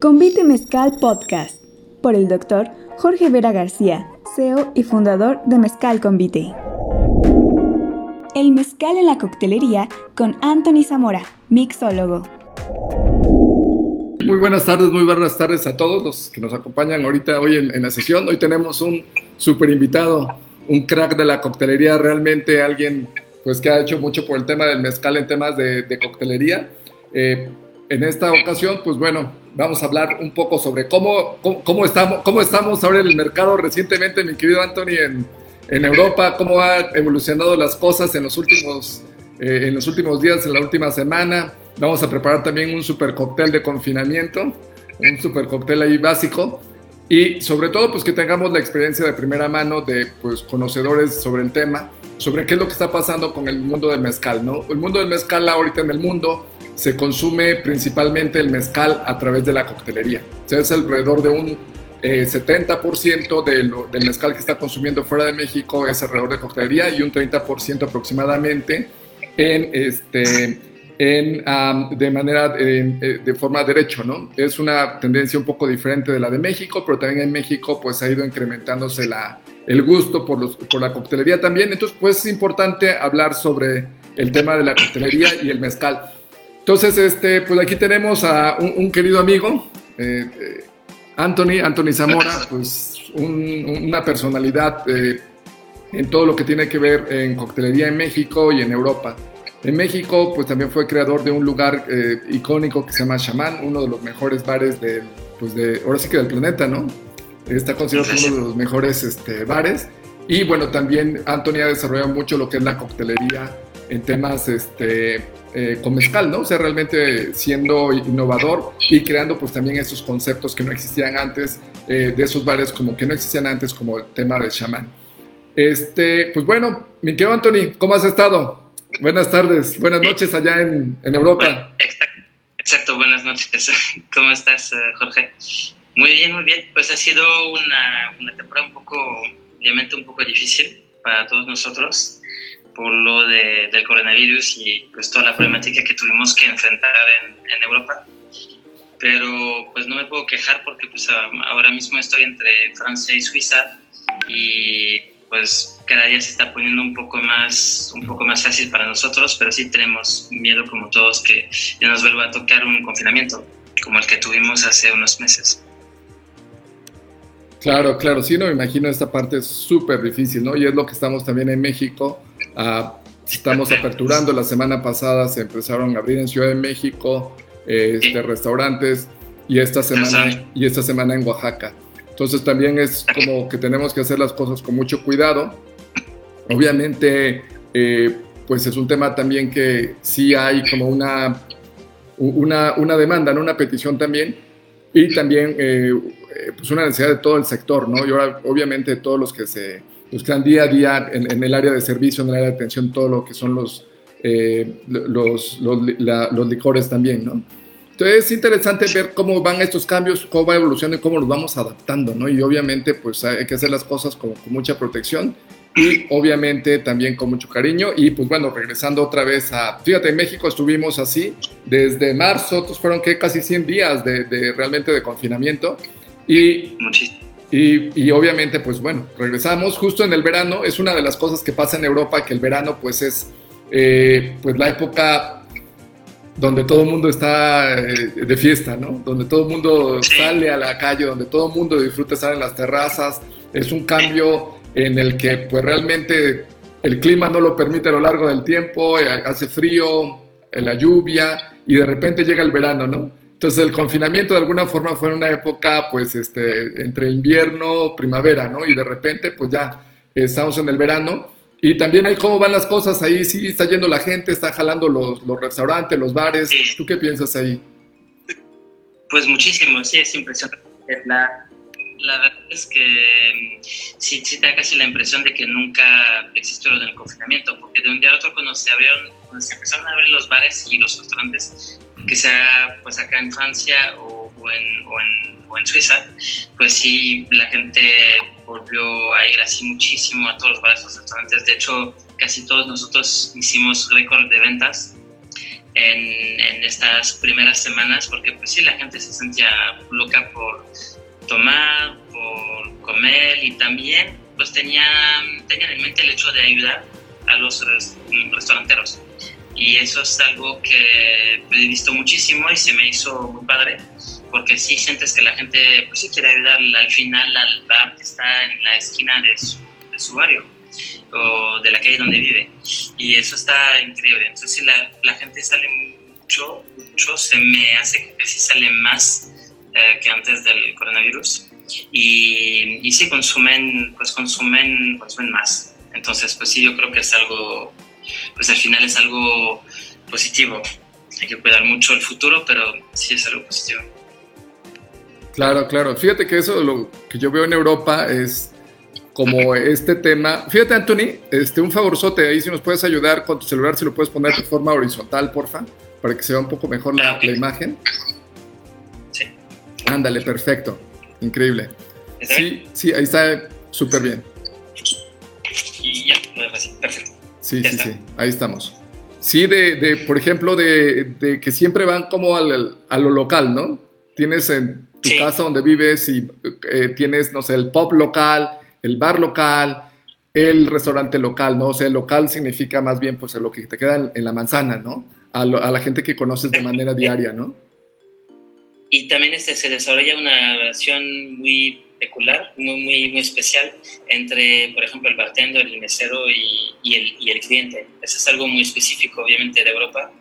Convite Mezcal Podcast por el doctor Jorge Vera García, CEO y fundador de Mezcal Convite. El mezcal en la coctelería con Anthony Zamora, mixólogo. Muy buenas tardes, muy buenas tardes a todos los que nos acompañan ahorita hoy en, la sesión. Hoy tenemos un súper invitado, un crack de la coctelería, realmente alguien pues que ha hecho mucho por el tema del mezcal en temas de, coctelería. Eh, en esta ocasión, pues bueno, vamos a hablar un poco sobre cómo, cómo, estamos, cómo estamos ahora en el mercado recientemente, mi querido Anthony, en, en Europa, cómo han evolucionado las cosas en los últimos, eh, en los últimos días, en la última semana. Vamos a preparar también un super cóctel de confinamiento, un super cóctel ahí básico. Y sobre todo, pues que tengamos la experiencia de primera mano de pues, conocedores sobre el tema, sobre qué es lo que está pasando con el mundo del mezcal, ¿no? El mundo del mezcal ahorita en el mundo se consume principalmente el mezcal a través de la coctelería. O sea, es alrededor de un 70% eh, del mezcal que está consumiendo fuera de México es alrededor de coctelería y un 30% aproximadamente en este en, de manera eh, de forma derecho, ¿no? Es una tendencia un poco diferente de la de México, pero también en México pues ha ido incrementándose la, el gusto por, los, por la coctelería también. Entonces pues es importante hablar sobre el tema de la coctelería y el mezcal. Entonces, este, pues aquí tenemos a un, querido amigo, eh, eh, Anthony, Anthony Zamora, pues una personalidad eh, en todo lo que tiene que ver en coctelería en México y en Europa. En México, pues también fue creador de un lugar icónico que se llama Shaman, uno de los mejores bares de, pues de, ahora sí que del planeta, ¿no? Está considerado uno de los mejores este, bares. Y bueno, también Anthony ha desarrollado mucho lo que es la coctelería en temas este, eh, con mezcal, ¿no? O sea, realmente siendo innovador y creando pues también esos conceptos que no existían antes, eh, de esos bares como que no existían antes, como el tema del chamán. Este, pues bueno, mi querido Anthony, ¿cómo has estado? Buenas tardes, buenas noches allá en, en Europa. exacto, buenas noches. ¿Cómo estás, eh, Jorge? Muy bien, muy bien. Pues ha sido una, una temporada un poco, obviamente un poco difícil para todos nosotros por lo de, del coronavirus y pues toda la problemática que tuvimos que enfrentar en, en, Europa. Pero pues no me puedo quejar porque pues ahora mismo estoy entre Francia y Suiza y pues cada día se está poniendo un poco más un poco más fácil para nosotros, pero sí tenemos miedo como todos que ya nos vuelva a tocar un confinamiento como el que tuvimos hace unos meses. Claro, claro, sí, no me imagino esta parte es súper difícil, ¿no? Y es lo que estamos también en México Ah, estamos aperturando. La semana pasada se empezaron a abrir en Ciudad de México este, restaurantes y esta, semana, y esta semana en Oaxaca. Entonces también es como que tenemos que hacer las cosas con mucho cuidado. Obviamente, eh, pues es un tema también que sí hay como una, una, una demanda, ¿no? una petición también, y también eh, eh, pues una necesidad de todo el sector, ¿no? Y ahora, obviamente, todos los que se pues, están día a día en, el área de servicio, en el área de atención, todo lo que son los, eh, los, los, licores también, ¿no? Entonces es interesante ver cómo van estos cambios, cómo va evolucionando y cómo nos vamos adaptando, ¿no? Y obviamente pues hay que hacer las cosas con, mucha protección y obviamente también con mucho cariño. Y pues bueno, regresando otra vez a, fíjate, en México estuvimos así desde marzo, otros fueron que casi 100 días de, de realmente de confinamiento. Y Muchísimo y, obviamente, pues bueno, regresamos justo en el verano. Es una de las cosas que pasa en Europa, que el verano pues es eh, pues la época donde todo el mundo está eh, de fiesta, ¿no? Donde todo el mundo sale a la calle, donde todo el mundo disfruta estar en las terrazas. Es un cambio en el que pues realmente el clima no lo permite a lo largo del tiempo, eh, hace frío, la lluvia y de repente llega el verano, ¿no? Entonces el confinamiento de alguna forma fue una época pues este, entre invierno, primavera, ¿no? Y de repente pues ya estamos en el verano y también hay cómo van las cosas ahí, sí está yendo la gente, está jalando los, los restaurantes, los bares, ¿tú qué piensas ahí? Pues muchísimo, sí, es impresionante. La, la verdad es que mm, sí, sí da casi la impresión de que nunca existió lo del confinamiento, porque de un día a otro cuando se abrieron, cuando se empezaron a abrir los bares y los restaurantes, que sea pues acá en Francia o, en, o, en, o, en, Suiza, pues sí, la gente volvió a ir así muchísimo a todos los bares, los restaurantes. De hecho, casi todos nosotros hicimos récord de ventas en, en, estas primeras semanas, porque pues sí, la gente se sentía loca por tomar, por comer y también pues tenían, tenían en mente el hecho de ayudar a los restauranteros. Y eso es algo que he visto muchísimo y se me hizo muy padre, porque sí sientes que la gente pues sí quiere ayudar al final al bar que está en la esquina de su, de su barrio o de la calle donde vive. Y eso está increíble. Entonces, si la, la gente sale mucho, mucho, se me hace que sí sale más eh, que antes del coronavirus. Y, y sí, consumen, pues consumen, consumen más. Entonces, pues sí, yo creo que es algo, pues al final es algo positivo. Hay que cuidar mucho el futuro, pero sí es algo positivo. Claro, claro. Fíjate que eso lo que yo veo en Europa es como este tema. Fíjate, Anthony, este, un favorzote ahí, si nos puedes ayudar con tu celular, si lo puedes poner de forma horizontal, porfa, para que se vea un poco mejor la, imagen. Sí. Ándale, perfecto. Increíble. Sí, sí, ahí está súper bien. Sí, Ya sí, está. sí, ahí estamos. Sí, de, de, por ejemplo, de, de que siempre van como al, a lo local, ¿no? Tienes en tu Sí. casa donde vives y eh, tienes, no sé, el pub local, el bar local, el restaurante local, ¿no? O sea, el local significa más bien, pues, lo que te queda en, en la manzana, ¿no? A, lo- a la gente que conoces de manera diaria, ¿no? Y también este, se desarrolla una relación muy peculiar, muy, muy, muy especial entre, por ejemplo, el bartender, el mesero y, y el, y el cliente. Eso es algo muy específico, obviamente, de Europa.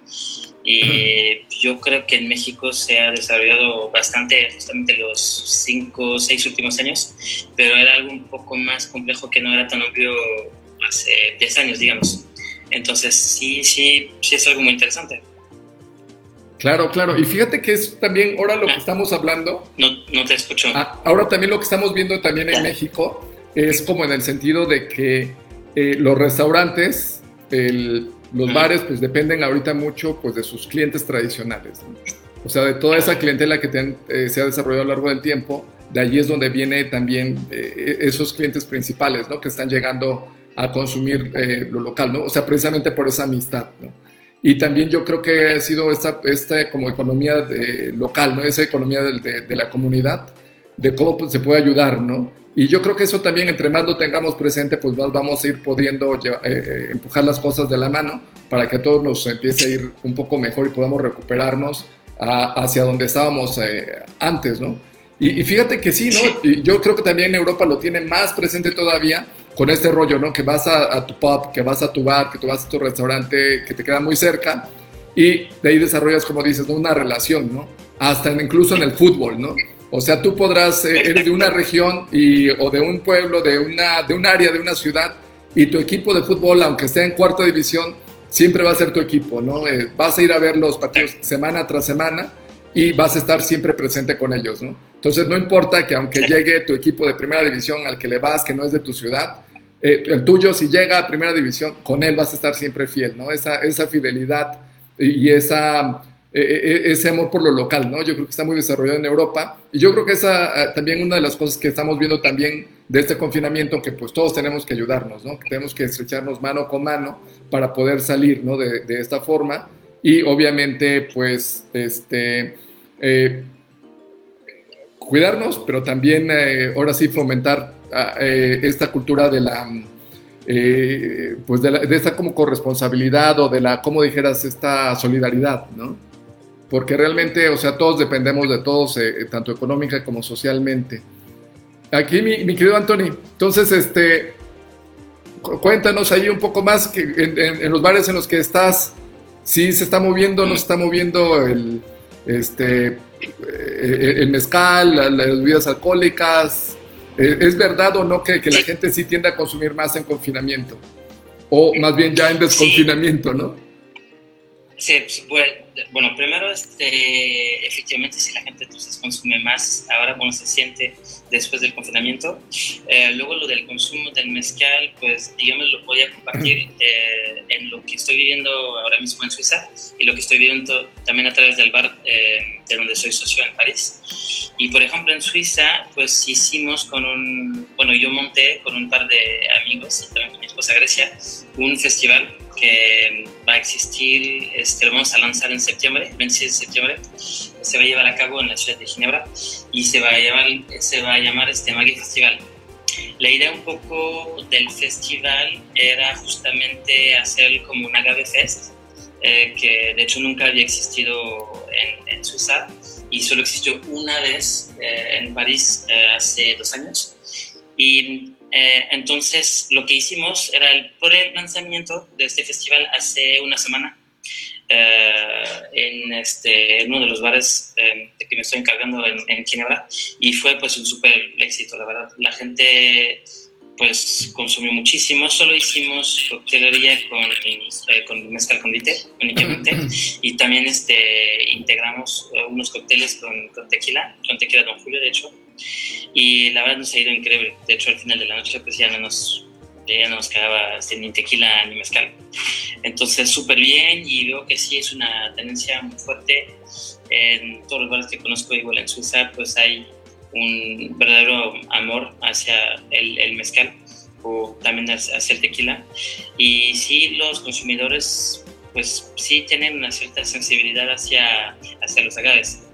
Y yo creo que en México se ha desarrollado bastante, justamente los cinco o seis últimos años, pero era algo un poco más complejo que no era tan obvio hace 10 años, digamos. Entonces, sí, sí, sí es algo muy interesante. Claro, claro. Y fíjate que es también ahora lo que estamos hablando, No, no te escucho. Ah, ahora también lo que estamos viendo también en México es como en el sentido de que eh, los restaurantes, el- los bares, pues dependen ahorita mucho pues de sus clientes tradicionales. ¿no? O sea, de toda esa clientela que ten- eh, se ha desarrollado a lo largo del tiempo, de allí es donde viene también eh, esos clientes principales, ¿no? Que están llegando a consumir lo local, ¿no? O sea, precisamente por esa amistad, ¿no? Y también yo creo que ha sido esta, esta como economía de- local, ¿no? Esa economía del- de, de la comunidad, de cómo pues, se puede ayudar, ¿no? Y yo creo que eso también, entre más lo tengamos presente, pues más vamos a ir pudiendo eh, eh, empujar las cosas de la mano para que a todos nos empiece a ir un poco mejor y podamos recuperarnos a- hacia donde estábamos eh, antes, ¿no? Y, y fíjate que sí, ¿no? Y yo creo que también Europa lo tiene más presente todavía con este rollo, ¿no? Que vas a, tu pub, que vas a tu bar, que tú vas a tu restaurante que te queda muy cerca y de ahí desarrollas, como dices, una relación, ¿no? Hasta incluso en el fútbol, ¿no? O sea, tú podrás, eh, de una región y, o de un pueblo, de, una, de un área, de una ciudad, y tu equipo de fútbol, aunque esté en cuarta división, siempre va a ser tu equipo, ¿no? Eh, vas a ir a ver los partidos semana tras semana y vas a estar siempre presente con ellos, ¿no? Entonces, no importa que aunque llegue tu equipo de primera división al que le vas, que no es de tu ciudad, eh, el tuyo, si llega a primera división, con él vas a estar siempre fiel, ¿no? Esa, esa fidelidad y, esa, eh, eh, ese amor por lo local, ¿no? Yo creo que está muy desarrollado en Europa y yo creo que esa también una de las cosas que estamos viendo también de este confinamiento, que pues todos tenemos que ayudarnos, ¿no? Que tenemos que estrecharnos mano con mano para poder salir, ¿no? De, de esta forma y obviamente pues este... cuidarnos, pero también ahora sí fomentar eh, esta cultura de la, eh, pues de, la- de esta como corresponsabilidad o de la, como dijeras, esta solidaridad, ¿no? Porque realmente, o sea, todos dependemos de todos, eh, tanto económica como socialmente. Aquí, mi, mi querido Anthony, entonces, este, cu- cuéntanos ahí un poco más que en, en- en los bares en los que estás, si se está moviendo, no se está moviendo el, este, eh, el mezcal, la- las bebidas alcohólicas. Eh, ¿Es verdad o no que, que la gente sí tiende a consumir más en confinamiento? O más bien ya en desconfinamiento, ¿no? Sí, pues, bueno, primero, este, efectivamente, si la gente entonces consume más, ahora bueno, se siente después del confinamiento. Eh, luego lo del consumo del mezcal, pues digamos lo voy a compartir eh, en lo que estoy viviendo ahora mismo en Suiza y lo que estoy viviendo también a través del bar eh, de donde soy socio en París. Y por ejemplo en Suiza, pues hicimos con un, bueno, yo monté con un par de amigos y también con mi esposa Grecia, un festival que va a existir, este, lo vamos a lanzar en septiembre, 26 de septiembre, se va a llevar a cabo en la ciudad de Ginebra y se va a, llevar, se va a llamar este Maggie Festival. La idea un poco del festival era justamente hacer como un agave fest, eh, que de hecho nunca había existido en, en Suiza y solo existió una vez eh, en París eh, hace dos años. Y eh, entonces, lo que hicimos era el pre-lanzamiento de este festival hace una semana eh, en, este, en uno de los bares eh, de que me estoy encargando en, en Ginebra y fue pues un súper éxito, la verdad. La gente pues consumió muchísimo. Solo hicimos coctelería con, eh, con mezcal con únicamente y también este, integramos unos cócteles con, con tequila, con tequila Don Julio de hecho y la verdad nos ha ido increíble. De hecho, al final de la noche, pues ya no nos, ya no nos quedaba este, ni tequila ni mezcal. Entonces, súper bien y veo que sí es una tendencia muy fuerte. En todos los bares que conozco, igual en Suiza, pues hay un verdadero amor hacia el, mezcal o también hacia el tequila. Y sí, los consumidores, pues sí tienen una cierta sensibilidad hacia, hacia los agaves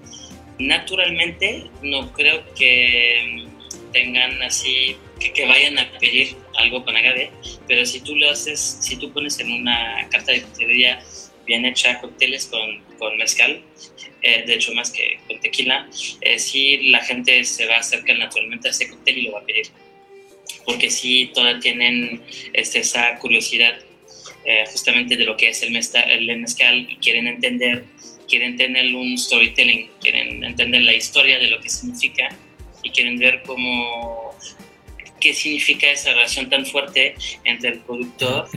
naturalmente no creo que tengan así, que, vayan a pedir algo con agave, pero si tú lo haces, si tú pones en una carta de coctelería bien hecha cócteles con, con mezcal, eh, de hecho más que con tequila, eh, sí la gente se va a acercar naturalmente a ese cóctel y lo va a pedir, porque sí todas tienen este, esa curiosidad eh, justamente de lo que es el mezcal, el mezcal y quieren entender quieren tener un storytelling, quieren entender la historia de lo que significa y quieren ver cómo qué significa esa relación tan fuerte entre el productor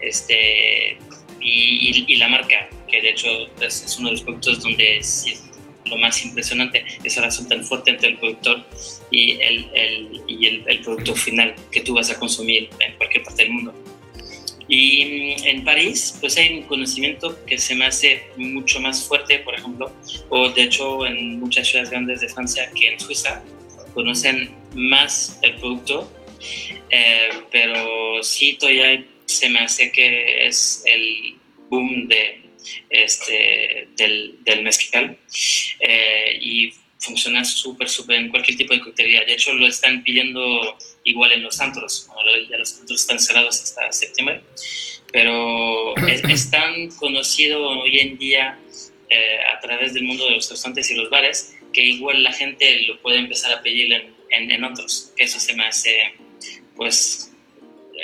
este, y, la marca, que de hecho es, uno de los productos donde es, lo más impresionante, esa relación tan fuerte entre el productor y el, el y el, el producto final que tú vas a consumir en cualquier parte del mundo. Y mm, en París, pues hay un conocimiento que se me hace mucho más fuerte, por ejemplo, o de hecho en muchas ciudades grandes de Francia que en Suiza, conocen más el producto, eh, pero sí todavía se me hace que es el boom de, este, del, del mezcal eh, y funciona súper, súper en cualquier tipo de coctelería. De hecho, lo están pidiendo igual en los antros, ya los antros están cerrados hasta septiembre, pero es, tan conocido hoy en día eh, a través del mundo de los restaurantes y los bares que igual la gente lo puede empezar a pedir en, en, otros, que eso se me hace pues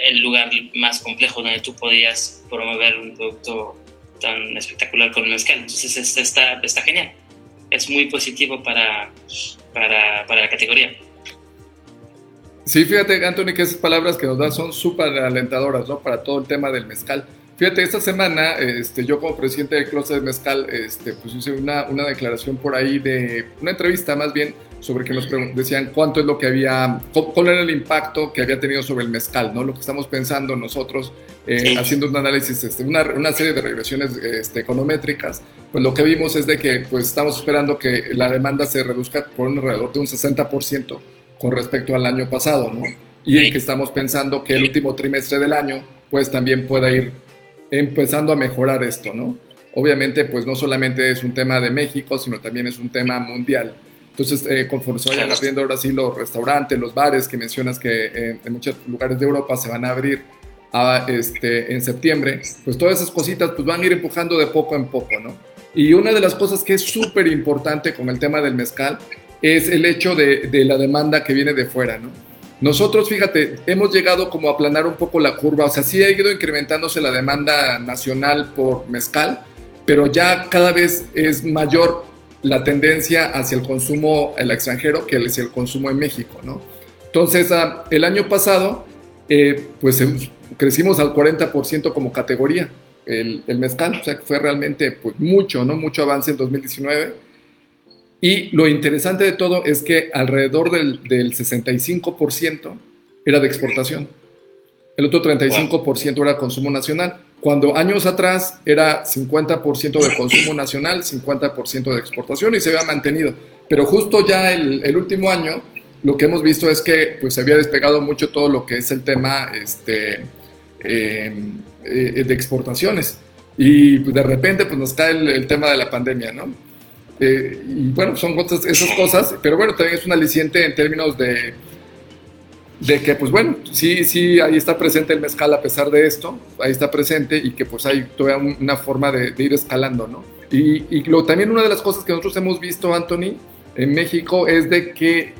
el lugar más complejo donde tú podías promover un producto tan espectacular como el mezcal. Entonces está, está genial. Es muy positivo para, para, para la categoría. Sí, fíjate, Anthony, que esas palabras que nos das son súper alentadoras, ¿no? Para todo el tema del mezcal. Fíjate, esta semana, este, yo como presidente del Closet de Mezcal, este, pues hice una, una declaración por ahí de, una entrevista más bien, sobre que nos decían cuánto es lo que había, cuál era el impacto que había tenido sobre el mezcal, ¿no? Lo que estamos pensando nosotros, eh, haciendo un análisis, este, una, una, serie de regresiones este, econométricas, pues lo que vimos es de que pues estamos esperando que la demanda se reduzca por un alrededor de un 60% con respecto al año pasado, ¿no? Y en que estamos pensando que el último trimestre del año, pues también pueda ir empezando a mejorar esto, ¿no? Obviamente, pues no solamente es un tema de México, sino también es un tema mundial. Entonces, eh, conforme se vayan abriendo ahora sí los restaurantes, los bares que mencionas que eh, en muchos lugares de Europa se van a abrir a, este, en septiembre, pues todas esas cositas pues van a ir empujando de poco en poco, ¿no? Y una de las cosas que es súper importante con el tema del mezcal es el hecho de, la demanda que viene de fuera, ¿no? Nosotros, fíjate, hemos llegado como a aplanar un poco la curva, o sea, sí ha ido incrementándose la demanda nacional por mezcal, pero ya cada vez es mayor la tendencia hacia el consumo el extranjero que hacia el consumo en México, ¿no? Entonces, ah, el año pasado, eh, pues em, crecimos al 40% como categoría el, el, mezcal, o sea, fue realmente pues, mucho, ¿no? Mucho avance en 2019 Y lo interesante de todo es que alrededor del, del 65% era de exportación. El otro 35% era consumo nacional. Cuando años atrás era 50% de consumo nacional, 50% de exportación y se había mantenido. Pero justo ya el, el, último año lo que hemos visto es que pues, se había despegado mucho todo lo que es el tema este, eh, eh, de exportaciones. Y pues, de repente pues, nos cae el, el tema de la pandemia, ¿no? Eh, y bueno, son esas cosas, pero bueno, también es un aliciente en términos de, de que, pues bueno, sí, sí, ahí está presente el mezcal a pesar de esto, ahí está presente y que pues hay todavía una forma de, de ir escalando, ¿no? Y, y lo, también una de las cosas que nosotros hemos visto, Anthony, en México es de que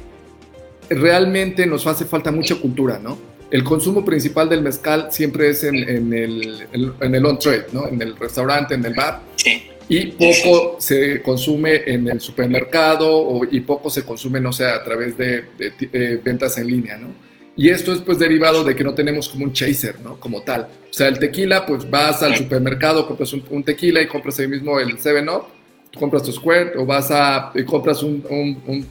realmente nos hace falta mucha cultura, ¿no? El consumo principal del mezcal siempre es en, en el, en el on-trade, ¿no? En el restaurante, en el bar. Sí. Y poco se consume en el supermercado o, y poco se consume, no sé, a través de, de, de, ventas en línea, ¿no? Y esto es pues derivado de que no tenemos como un chaser, ¿no? Como tal. O sea, el tequila, pues vas al supermercado, compras un, un tequila y compras ahí mismo el 7-Up compras tu Squirt o vas a y compras un,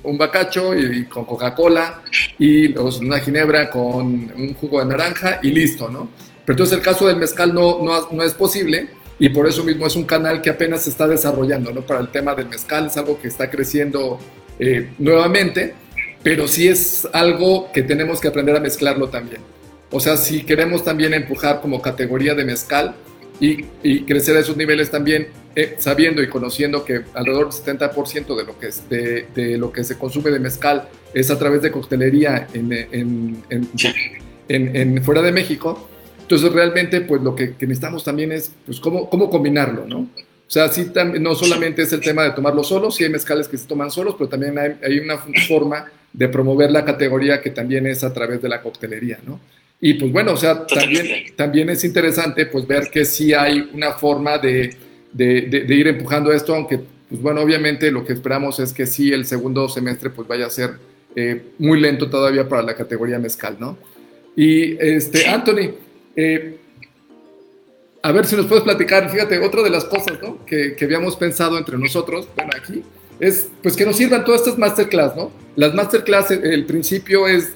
un, bacacho y, con Coca-Cola y pues, una ginebra con un jugo de naranja y listo, ¿no? Pero entonces el caso del mezcal no, no, no, es posible y por eso mismo es un canal que apenas se está desarrollando, ¿no? Para el tema del mezcal es algo que está creciendo eh, nuevamente, pero sí es algo que tenemos que aprender a mezclarlo también. O sea, si queremos también empujar como categoría de mezcal, y, y, crecer a esos niveles también, eh, sabiendo y conociendo que alrededor del 70% de lo, que es, de, de, lo que se consume de mezcal es a través de coctelería en, en, en, en fuera de México. Entonces realmente pues lo que, que, necesitamos también es pues cómo, cómo combinarlo, ¿no? O sea, sí, no solamente es el tema de tomarlo solo, sí hay mezcales que se toman solos, pero también hay, hay una forma de promover la categoría que también es a través de la coctelería, ¿no? Y pues bueno, o sea, también, también es interesante pues ver que sí hay una forma de, de, de, de, ir empujando esto, aunque pues bueno, obviamente lo que esperamos es que sí el segundo semestre pues vaya a ser eh, muy lento todavía para la categoría mezcal, ¿no? Y este, Anthony, eh, a ver si nos puedes platicar, fíjate, otra de las cosas ¿no? que, que habíamos pensado entre nosotros, bueno, aquí, es pues que nos sirvan todas estas masterclass, ¿no? Las masterclass, el principio es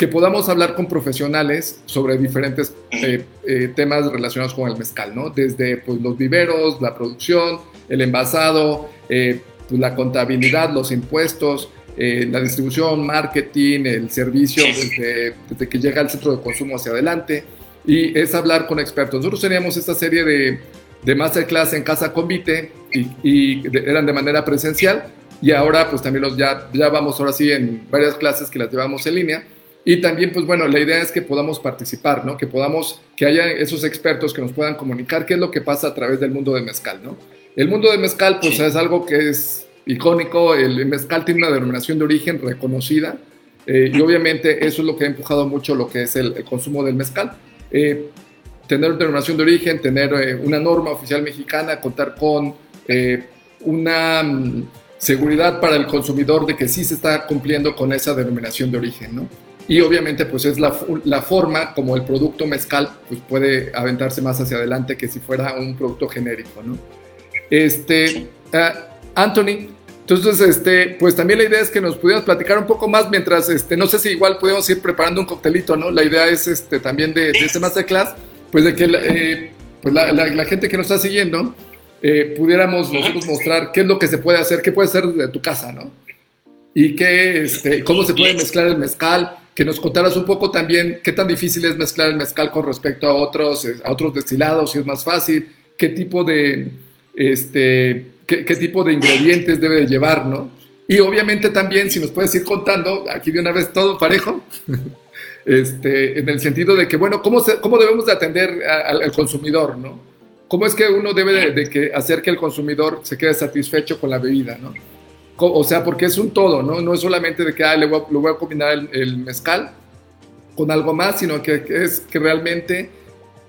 que podamos hablar con profesionales sobre diferentes eh, eh, temas relacionados con el mezcal, ¿no? Desde pues, los viveros, la producción, el envasado, eh, pues, la contabilidad, los impuestos, la distribución, marketing, el servicio desde, desde, que llega al centro de consumo hacia adelante. Y es hablar con expertos. Nosotros teníamos esta serie de, de masterclass en Casa Convite y, y de, eran de manera presencial. Y ahora pues también los ya, ya vamos ahora sí en varias clases que las llevamos en línea y también, pues bueno, la idea es que podamos participar, ¿no? Que podamos, que haya esos expertos que nos puedan comunicar qué es lo que pasa a través del mundo del mezcal, ¿no? El mundo del mezcal, pues sí. es algo que es icónico, el mezcal tiene una denominación de origen reconocida eh, y obviamente eso es lo que ha empujado mucho lo que es el, el consumo del mezcal. Eh, tener denominación de origen, tener eh, una norma oficial mexicana, contar con eh, una um, seguridad para el consumidor de que sí se está cumpliendo con esa denominación de origen, ¿no? y obviamente pues es la, la, forma como el producto mezcal pues puede aventarse más hacia adelante que si fuera un producto genérico, ¿no? Este, uh, Anthony, entonces, este, pues también la idea es que nos pudieras platicar un poco más mientras, este, no sé si igual podemos ir preparando un coctelito, ¿no? La idea es este, también de, de este masterclass, pues de que eh, pues la, la, la, gente que nos está siguiendo eh, pudiéramos nosotros mostrar qué es lo que se puede hacer, qué puede hacer de tu casa, ¿no? Y qué, este, cómo se puede mezclar el mezcal, que nos contaras un poco también qué tan difícil es mezclar el mezcal con respecto a otros, eh, a otros destilados, si es más fácil, qué tipo de, este, qué, qué tipo de ingredientes debe de llevar, ¿no? Y obviamente también, si nos puedes ir contando, aquí de una vez todo parejo, este, en el sentido de que, bueno, ¿cómo, se, cómo debemos de atender al consumidor, ¿no? ¿Cómo es que uno debe de, de, que hacer que el consumidor se quede satisfecho con la bebida, ¿no? o sea, porque es un todo, ¿no? No es solamente de que ah, le, voy a, le voy a combinar el, el, mezcal con algo más, sino que, que, es que realmente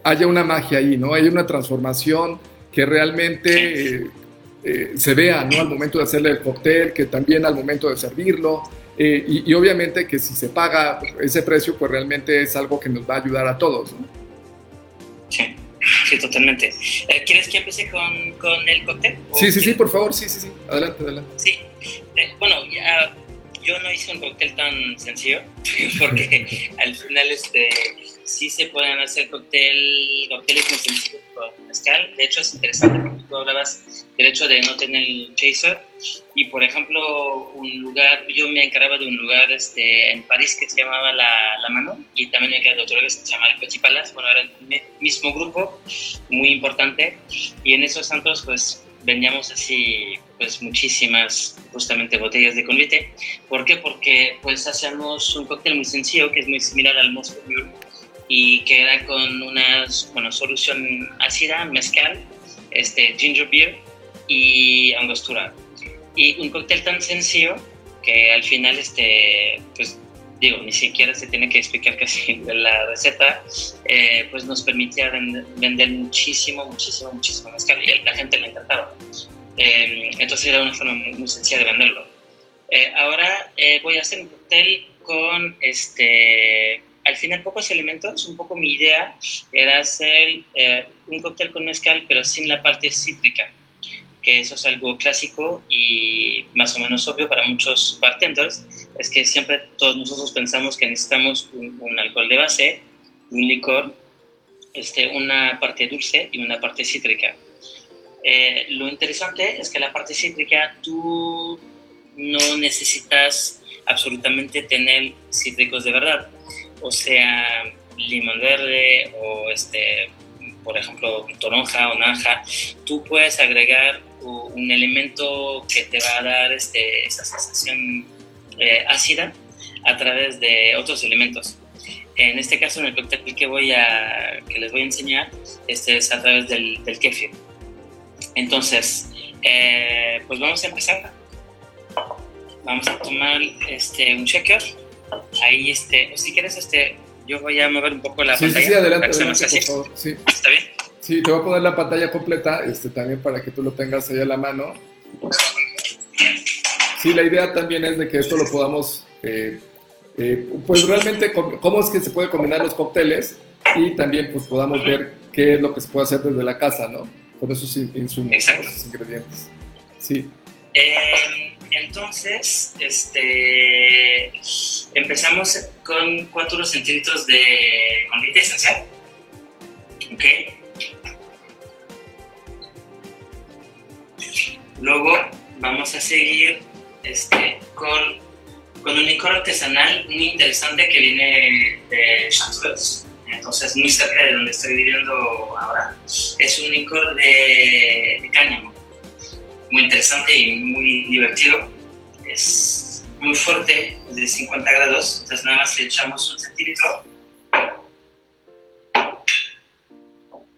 haya una magia ahí, ¿no? Hay una transformación que realmente eh, eh, se vea, ¿no? Al momento de hacerle el cóctel, que también al momento de servirlo. Eh, y, y, obviamente que si se paga ese precio, pues realmente es algo que nos va a ayudar a todos, ¿no? Sí. Sí, totalmente. Eh, ¿Quieres que empiece con, con el cóctel? Sí, sí, sí, por favor, sí, sí, sí. Adelante, adelante. Sí. Eh, bueno, ya, yo no hice un cóctel tan sencillo, porque al final este, sí se pueden hacer cóctel, cócteles muy sencillos con mezcal. De hecho, es interesante porque tú hablabas del hecho de no tener el chaser. Y, por ejemplo, un lugar, yo me encargaba de un lugar este, en París que se llamaba La, la Mano, y también me encargaba de otro lugar que se llama El Palace. Bueno, era el mismo grupo, muy importante. Y en esos santos, pues, vendíamos así pues muchísimas justamente botellas de convite. ¿Por qué? Porque pues hacemos un cóctel muy sencillo que es muy similar al Moscow Mule y que era con una bueno, solución ácida, mezcal, este, ginger beer y angostura. Y un cóctel tan sencillo que al final, este, pues digo, ni siquiera se tiene que explicar casi la receta, eh, pues nos permitía vender muchísimo, muchísimo, muchísimo mezcal y a la gente le encantaba. Eh, entonces era una forma muy, sencilla de venderlo. Eh, ahora voy a hacer un cóctel con, este, al final, pocos elementos. Un poco mi idea era hacer un cóctel con mezcal, pero sin la parte cítrica que eso es algo clásico y más o menos obvio para muchos bartenders, es que siempre todos nosotros pensamos que necesitamos un, alcohol de base, un licor, este, una parte dulce y una parte cítrica. Eh, lo interesante es que la parte cítrica tú no necesitas absolutamente tener cítricos de verdad, o sea, limón verde o este, por ejemplo, toronja o naranja, tú puedes agregar un elemento que te va a dar este, esa sensación eh, ácida a través de otros elementos. En este caso, en el cóctel que, voy a, que les voy a enseñar, este es a través del, del kefir. Entonces, eh, pues vamos a empezar. Vamos a tomar este, un shaker. Ahí, este, si quieres, este, yo voy a mover un poco la sí, pantalla. Sí, sí, adelante, adelante por favor. Sí. ¿Está bien? Sí, te voy a poner la pantalla completa este, también para que tú lo tengas ahí a la mano. Sí, la idea también es de que esto lo podamos, eh, eh, pues realmente, cómo es que se puede combinar los cócteles y también pues podamos ver qué es lo que se puede hacer desde la casa, ¿no? Con esos insumos, esos ingredientes. Sí. Eh, entonces, este, empezamos con 4 centímetros de convite esencial. ¿Ok? Luego vamos a seguir este, con, un licor artesanal muy interesante que viene de Chanteuse, entonces muy cerca de donde estoy viviendo ahora. Es un licor de, cáñamo, muy interesante y muy divertido. Es muy fuerte, de 50 grados, entonces nada más le echamos un centímetro.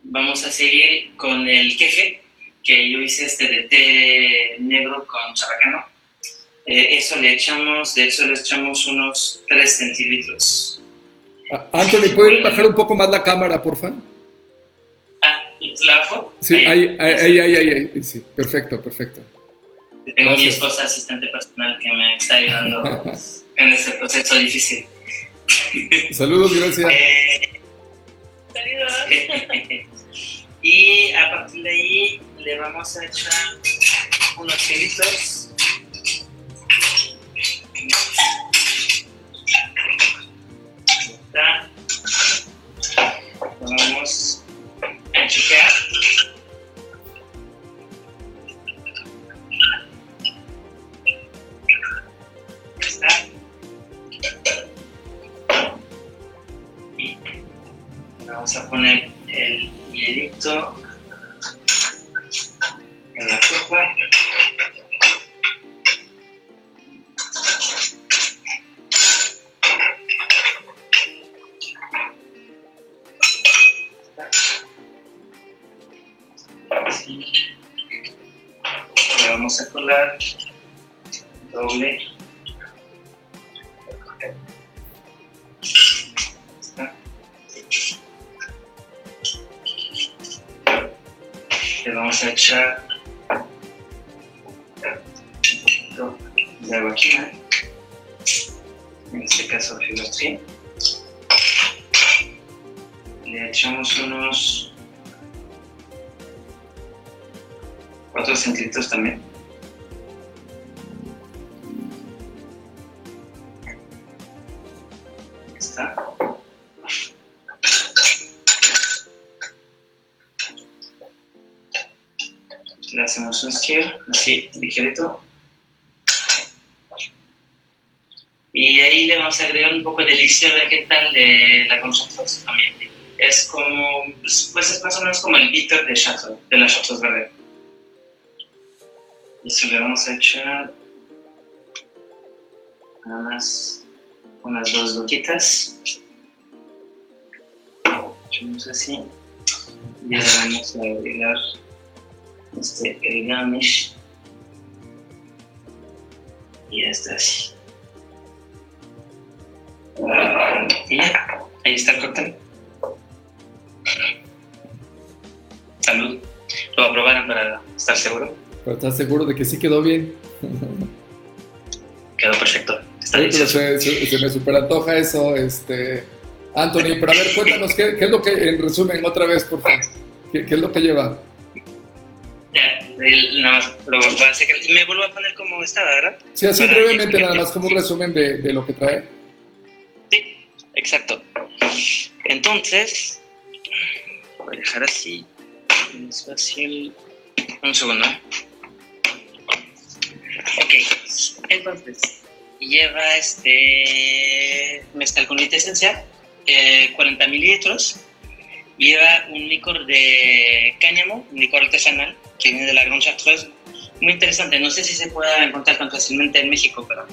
Vamos a seguir con el queje, que yo hice este de té negro con chabacano. Eh, eso le echamos, de hecho le echamos unos 3 centímetros. Ah, Anthony, ¿puedes bajar un poco más la cámara, por favor? ¿La bajo? Sí, ahí, ahí, ahí, ahí, sí, perfecto, perfecto. Tengo a mi esposa asistente personal que me está ayudando en este proceso difícil. Saludos, gracias. Eh, saludos. y a partir de ahí le vamos a echar unos chilitos. Vamos Y vamos a poner el hielito ligerito. Y ahí le vamos a agregar un poco de elixir vegetal de la concha también. Es como, pues, pues es más o menos como el bitter de, chato, de la Chateau Verde. Y eso le vamos a echar más unas dos gotitas. Echamos así. Y ahora vamos a agregar este, el garnish. Y ya, ahí está el cóctel. Salud. Lo aprobaron para estar seguro. Para estar seguro de que sí quedó bien. Quedó perfecto. Está Sí, pero delicioso. se, se- se me superantoja eso, este... Anthony, pero a ver, cuéntanos, ¿qué, qué es lo que, en resumen, otra vez, por favor, ¿qué, qué es lo que lleva? Más lo voy a hacer. Me vuelvo a poner como estaba, ¿verdad? Sí, así Para brevemente, nada más como un resumen de, de lo que trae. Sí, exacto. Entonces, voy a dejar así. Es fácil. Un segundo. Ok, entonces, lleva este mezcal con leche esencial, eh, 40 mililitros. Lleva un licor de cáñamo, un licor artesanal, que viene de la Grande Chartreuse. Muy interesante, no sé si se pueda encontrar tan fácilmente en México, pero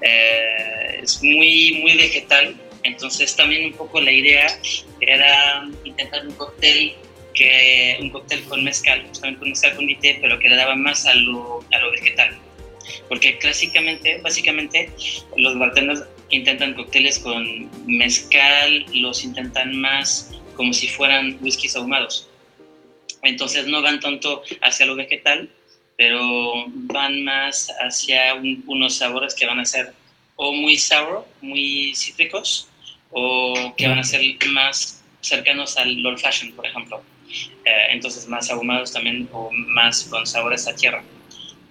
eh, es muy, muy vegetal. Entonces también un poco la idea era intentar un cóctel que un cóctel con mezcal, justamente con mezcal con té, pero que le daba más a lo, a lo vegetal. Porque clásicamente, básicamente, los bartenders intentan cócteles con mezcal, los intentan más como si fueran whiskies ahumados. Entonces no van tanto hacia lo vegetal, pero van más hacia un- unos sabores que van a ser o muy sour, muy cítricos, o que van a ser más cercanos al old fashion, por ejemplo. Eh, entonces más ahumados también o más con sabores a tierra.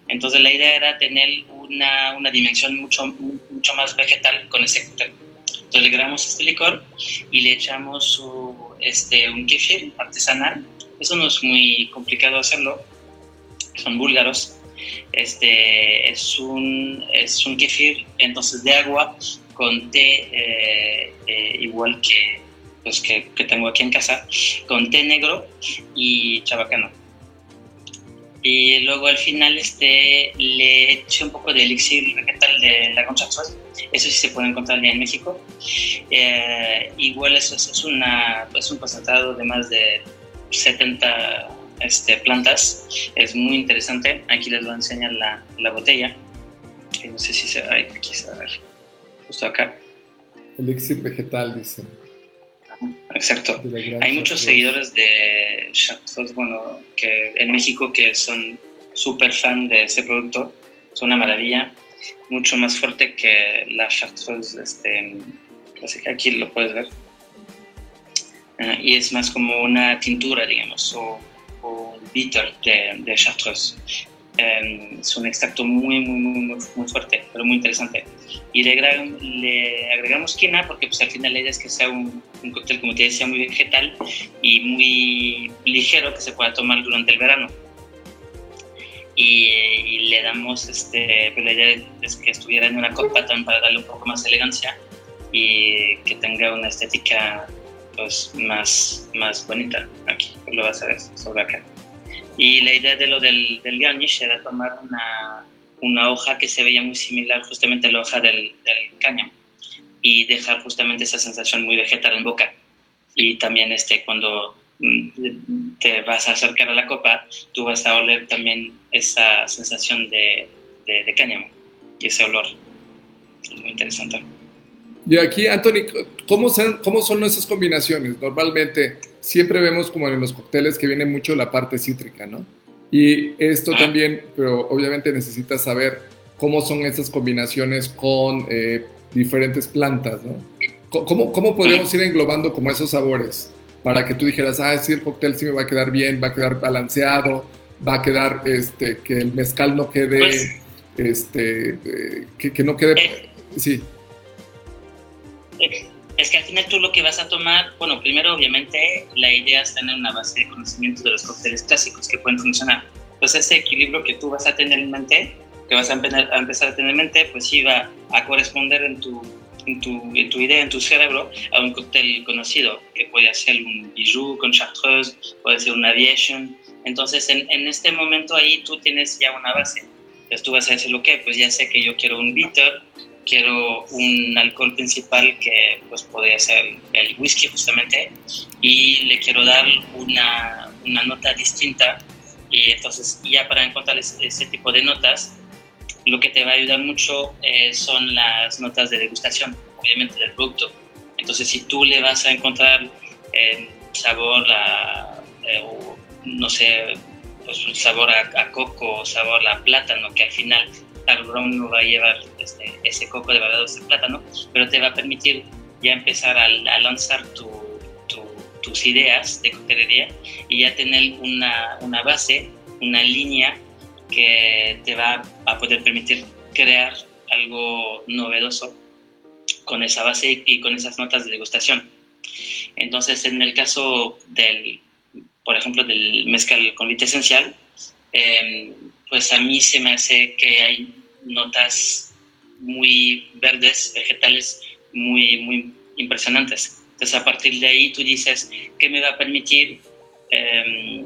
Entonces la idea era tener una, una dimensión mucho, mucho más vegetal con ese cóctel. Entonces le agregamos este licor y le echamos su, este, un kefir artesanal. Eso no es muy complicado hacerlo. Son búlgaros. Este, es, un, es un kefir entonces de agua con té eh, eh, igual que, pues, que, que tengo aquí en casa, con té negro y chabacano. Y luego al final este, le eché un poco de elixir vegetal de la concha. Eso sí se puede encontrar ya en México. Eh, igual eso, eso es una, pues un concentrado de más de 70 este, plantas. Es muy interesante. Aquí les voy a enseñar la, la botella. No sé si se ay, aquí se va a ver. Justo acá. Elixir vegetal, dice. Exacto. Hay muchos seguidores de Chartreuse, bueno, que en México que son súper fan de ese producto. Es una maravilla, mucho más fuerte que la Chartreuse, este, así que aquí lo puedes ver. Ah, y es más como una tintura, digamos, o, o bitter de, de Chartreuse. Eh, es un extracto muy, muy, muy, muy, fuerte, pero muy interesante. Y le, agregan- le agregamos quina porque pues, al final la idea es que sea un, un cóctel, como te decía, muy vegetal y muy ligero que se pueda tomar durante el verano. Y, y le damos, este, pues la idea es que estuviera en una copa también para darle un poco más elegancia y que tenga una estética pues, más, más bonita. Aquí lo vas a ver sobre acá. Y la idea de lo del, del garnish era tomar una, una hoja que se veía muy similar justamente a la hoja del, del cáñamo y dejar justamente esa sensación muy vegetal en boca. Y también este, cuando mm, te vas a acercar a la copa, tú vas a oler también esa sensación de, de, de cáñamo y ese olor. Es muy interesante. Y aquí, Anthony, ¿cómo son, ¿cómo son esas combinaciones? Normalmente siempre vemos como en los cócteles que viene mucho la parte cítrica, ¿no? Y esto Ah. también, pero obviamente necesitas saber cómo son esas combinaciones con eh, diferentes plantas, ¿no? ¿Cómo, ¿Cómo podríamos ir englobando como esos sabores para que tú dijeras, ah, sí, el cóctel sí me va a quedar bien, va a quedar balanceado, va a quedar, este, que el mezcal no quede, Pues- este, eh, que, que no quede, Eh, sí, Es que al final tú lo que vas a tomar, bueno, primero obviamente la idea es tener una base de conocimiento de los cócteles clásicos que pueden funcionar. pues ese equilibrio que tú vas a tener en mente, que vas a, empezar a tener en mente, pues sí va a corresponder en tu, en tu, en tu idea, en tu cerebro, a un cóctel conocido, que puede ser un bijou con chartreuse, puede ser un aviation. Entonces, en, en este momento ahí tú tienes ya una base. Entonces tú vas a decir, ok, pues ya sé que yo quiero un bitter, quiero un alcohol principal que pues podría ser el whisky justamente. Y le quiero dar una, una nota distinta. Y entonces ya para encontrar ese, tipo de notas lo que te va a ayudar mucho eh, son las notas de degustación obviamente del producto. Entonces si tú le vas a encontrar eh, sabor a eh, no sé pues sabor a, a coco sabor a plátano que al final tal no va a llevar este, ese coco de verdad, ese plátano, pero te va a permitir ya empezar a, lanzar tus ideas de coctelería y ya tener una, una, base, una línea que te va a poder permitir crear algo novedoso con esa base y con esas notas de degustación. Entonces, en el caso del, por ejemplo, del mezcal con lite esencial, eh, pues a mí se me hace que hay notas muy verdes, vegetales muy, muy impresionantes. Entonces a partir de ahí tú dices, ¿qué me va a permitir em,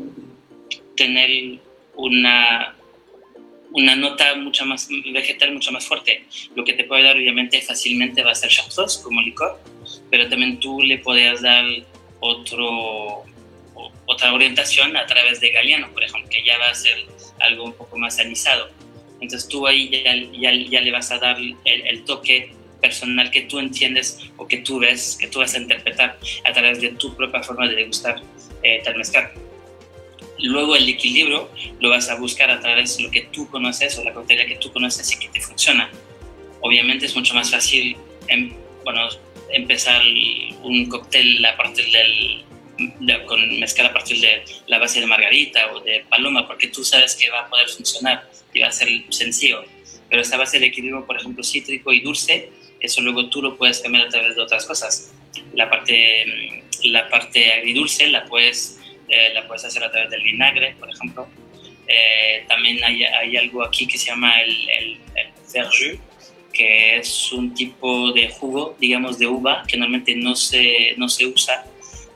tener una, una nota mucho más vegetal, mucho más fuerte? Lo que te puede dar obviamente fácilmente va a ser chartreuse como licor, pero también tú le podrías dar otro, otra orientación a través de Galeano, por ejemplo, que ya va a ser algo un poco más anisado. Entonces tú ahí ya, ya, le vas a dar el, toque personal que tú entiendes o que tú ves, que tú vas a interpretar a través de tu propia forma de degustar eh, tal mezcal. Luego el equilibrio lo vas a buscar a través de lo que tú conoces o la coctelería que tú conoces y que te funciona. Obviamente es mucho más fácil em, bueno, empezar un cóctel a partir del, con mezcal a partir de la base de margarita o de paloma, porque tú sabes que va a poder funcionar y va a ser sencillo. Pero esta base de equilibrio, por ejemplo, cítrico y dulce, eso luego tú lo puedes cambiar a través de otras cosas. La parte, mm, la parte agridulce la puedes, eh, la puedes hacer a través del vinagre, por ejemplo. Eh, también hay, hay, algo aquí que se llama el, el, el que es un tipo de jugo, digamos, de uva, que normalmente no se, no se usa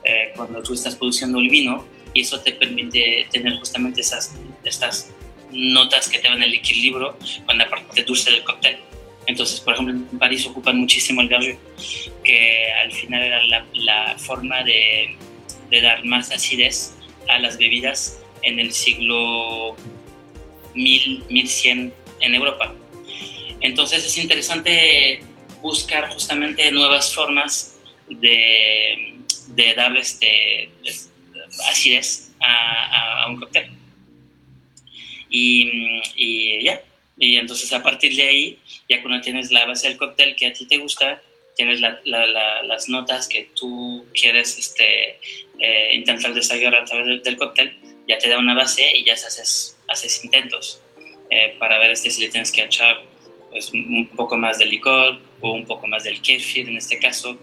eh, cuando tú estás produciendo el vino y eso te permite tener justamente esas, estas notas que te dan el equilibrio con la parte dulce del cóctel. Entonces, por ejemplo, en París ocupan muchísimo el verjus, que al final era la, la forma de, de, dar más acidez a las bebidas en el siglo 1000, 1100 en Europa. Entonces es interesante buscar justamente nuevas formas de, de darle este, acidez a, a, un cóctel. Y, y, ya, y entonces a partir de ahí, ya cuando tienes la base del cóctel que a ti te gusta, tienes la, las notas que tú quieres este, eh, intentar desarrollar a través del, cóctel, ya te da una base y ya haces, haces intentos eh, para ver este, si le tienes que echar pues, un poco más de licor o un poco más del kefir en este caso,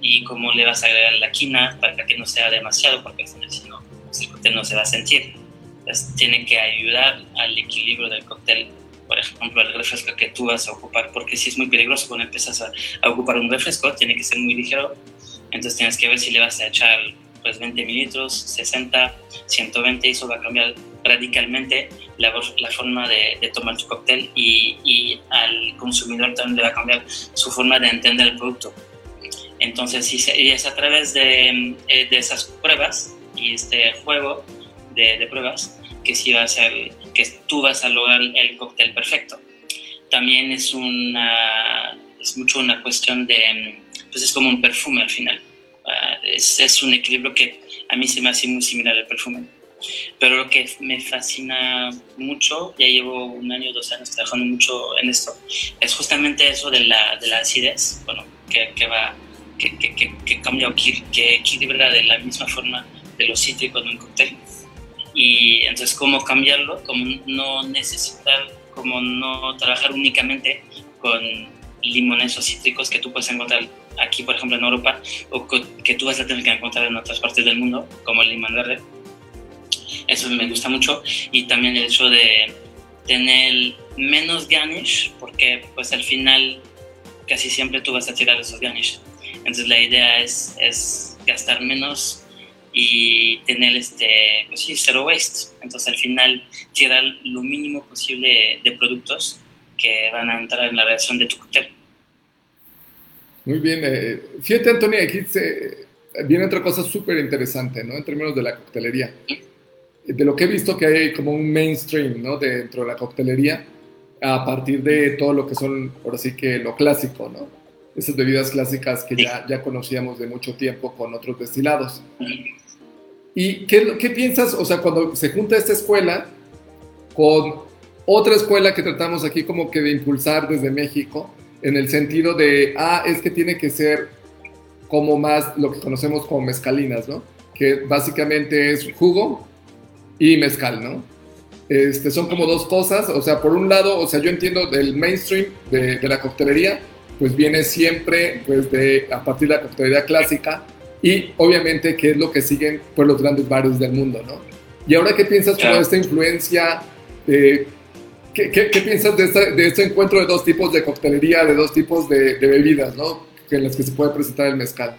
y cómo le vas a agregar la quina para que no sea demasiado, porque si no, el cóctel no se va a sentir. Entonces, tiene que ayudar al equilibrio del cóctel. Por ejemplo, el refresco que tú vas a ocupar, porque si es muy peligroso cuando empiezas a, a ocupar un refresco, tiene que ser muy ligero. Entonces, tienes que ver si le vas a echar pues 20 mililitros, 60, 120, y eso va a cambiar radicalmente la, la forma de, de, tomar tu cóctel y, y, al consumidor también le va a cambiar su forma de entender el producto. Entonces, y es a través de, eh, de esas pruebas y este juego de, de, pruebas que sí va a que tú vas a lograr el cóctel perfecto. También es una, es mucho una cuestión de, pues es como un perfume al final. Ah, es, es, un equilibrio que a mí se me hace muy similar al perfume. Pero lo que me fascina mucho, ya llevo un año, dos años trabajando mucho en esto, es justamente eso de la, de la acidez, bueno, que, que va que, que, que cambia o que, equilibra de la misma forma de los cítricos en un cóctel. Y entonces, ¿cómo cambiarlo? Como no necesitar, como no trabajar únicamente con limones o cítricos que tú puedes encontrar aquí, por ejemplo, en Europa, o que tú vas a tener que encontrar en otras partes del mundo, como el limón verde, Eso me gusta mucho. Y también el hecho de tener menos garnish, porque pues al final casi siempre tú vas a tirar esos garnish. Entonces la idea es, es gastar menos y tener este, pues sí, cero waste. Entonces al final tirar lo mínimo posible de productos que van a entrar en la reacción de tu cóctel. Muy bien. Eh, fíjate, Antonio, aquí se, viene otra cosa súper interesante, ¿no? En términos de la coctelería. De lo que he visto que hay como un mainstream, ¿no? Dentro de la coctelería, a partir de todo lo que son, ahora sí que lo clásico, ¿no? Esas bebidas clásicas que ya, ya conocíamos de mucho tiempo con otros destilados. ¿Y qué, qué piensas, o sea, cuando se junta esta escuela con otra escuela que tratamos aquí como que de impulsar desde México, en el sentido de, ah, es que tiene que ser como más lo que conocemos como mezcalinas, ¿no? Que básicamente es jugo y mezcal, ¿no? Este, son como dos cosas, o sea, por un lado, o sea, yo entiendo del mainstream de, la coctelería, pues viene siempre pues de, a partir de la coctelería clásica y obviamente que es lo que siguen pues los grandes bares del mundo, ¿no? Y ahora, ¿qué piensas de esta influencia? Eh, ¿qué, qué, piensas de, de, este encuentro de dos tipos de coctelería, de dos tipos de, de bebidas, ¿no? en las que se puede presentar el mezcal.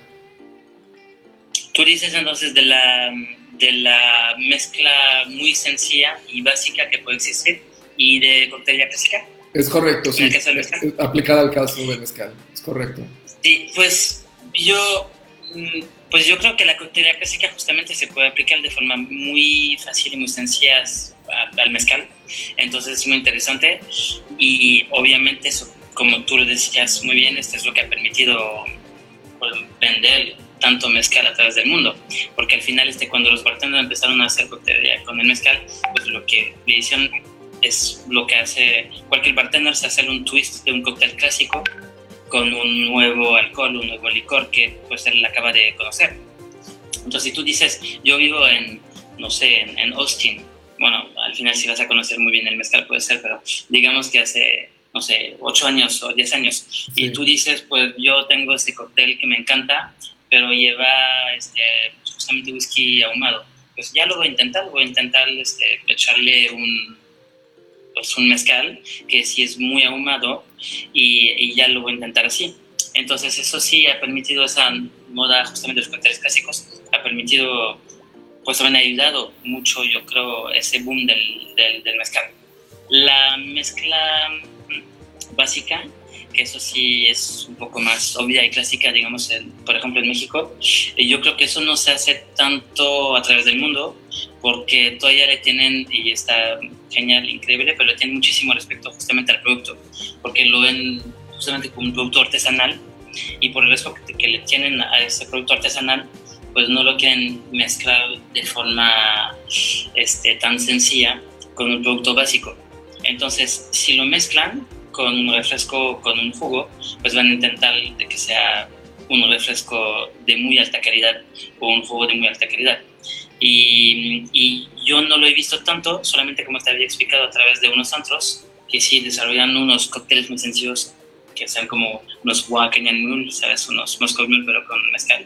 Tú dices entonces de la, de la mezcla muy sencilla y básica que puede existir y de coctelería clásica. Es correcto, sí. aplicada al caso del mezcal, es correcto. Sí, pues yo, mm, pues yo creo que la coctelería clásica justamente se puede aplicar de forma muy fácil y muy sencilla al mezcal. Entonces es muy interesante y obviamente eso como tú lo decías muy bien, esto es lo que ha permitido pues, vender tanto mezcal a través del mundo, porque al final este, cuando los bartenders empezaron a hacer coctelería con el mezcal, pues lo que le hicieron es lo que hace cualquier bartender, es hacer un twist de un cóctel clásico con un nuevo alcohol, un nuevo licor que pues él acaba de conocer. Entonces si tú dices, yo vivo en, no sé, en, en Austin, bueno, al final si vas a conocer muy bien el mezcal puede ser, pero digamos que hace no sé, 8 años o 10 años, y tú dices, pues yo tengo ese cóctel que me encanta, pero lleva este, pues, justamente whisky ahumado. Pues ya lo voy a intentar, voy a intentar este, echarle un, pues un mezcal que sí es muy ahumado y, y, ya lo voy a intentar así. Entonces eso sí ha permitido esa moda justamente de los cócteles clásicos, ha permitido, pues también ha ayudado mucho yo creo ese boom del, del, del mezcal. La mezcla básica, que eso sí es un poco más obvia y clásica, digamos, por ejemplo en México. Y yo creo que eso no se hace tanto a través del mundo, porque todavía le tienen, y está genial, increíble, pero le tienen muchísimo respeto justamente al producto, porque lo ven justamente como un producto artesanal, y por el respeto que, le tienen a ese producto artesanal, pues no lo quieren mezclar de forma este, tan sencilla con un producto básico. Entonces, si lo mezclan, con un refresco con un jugo, pues van a intentar de que sea un refresco de muy alta calidad o un jugo de muy alta calidad. Y, y, yo no lo he visto tanto, solamente como te había explicado a través de unos antros, que sí desarrollan unos cócteles muy sencillos, que sean como unos Kenyan Mule, ¿sabes? Unos Moscow Mule, pero con mezcal.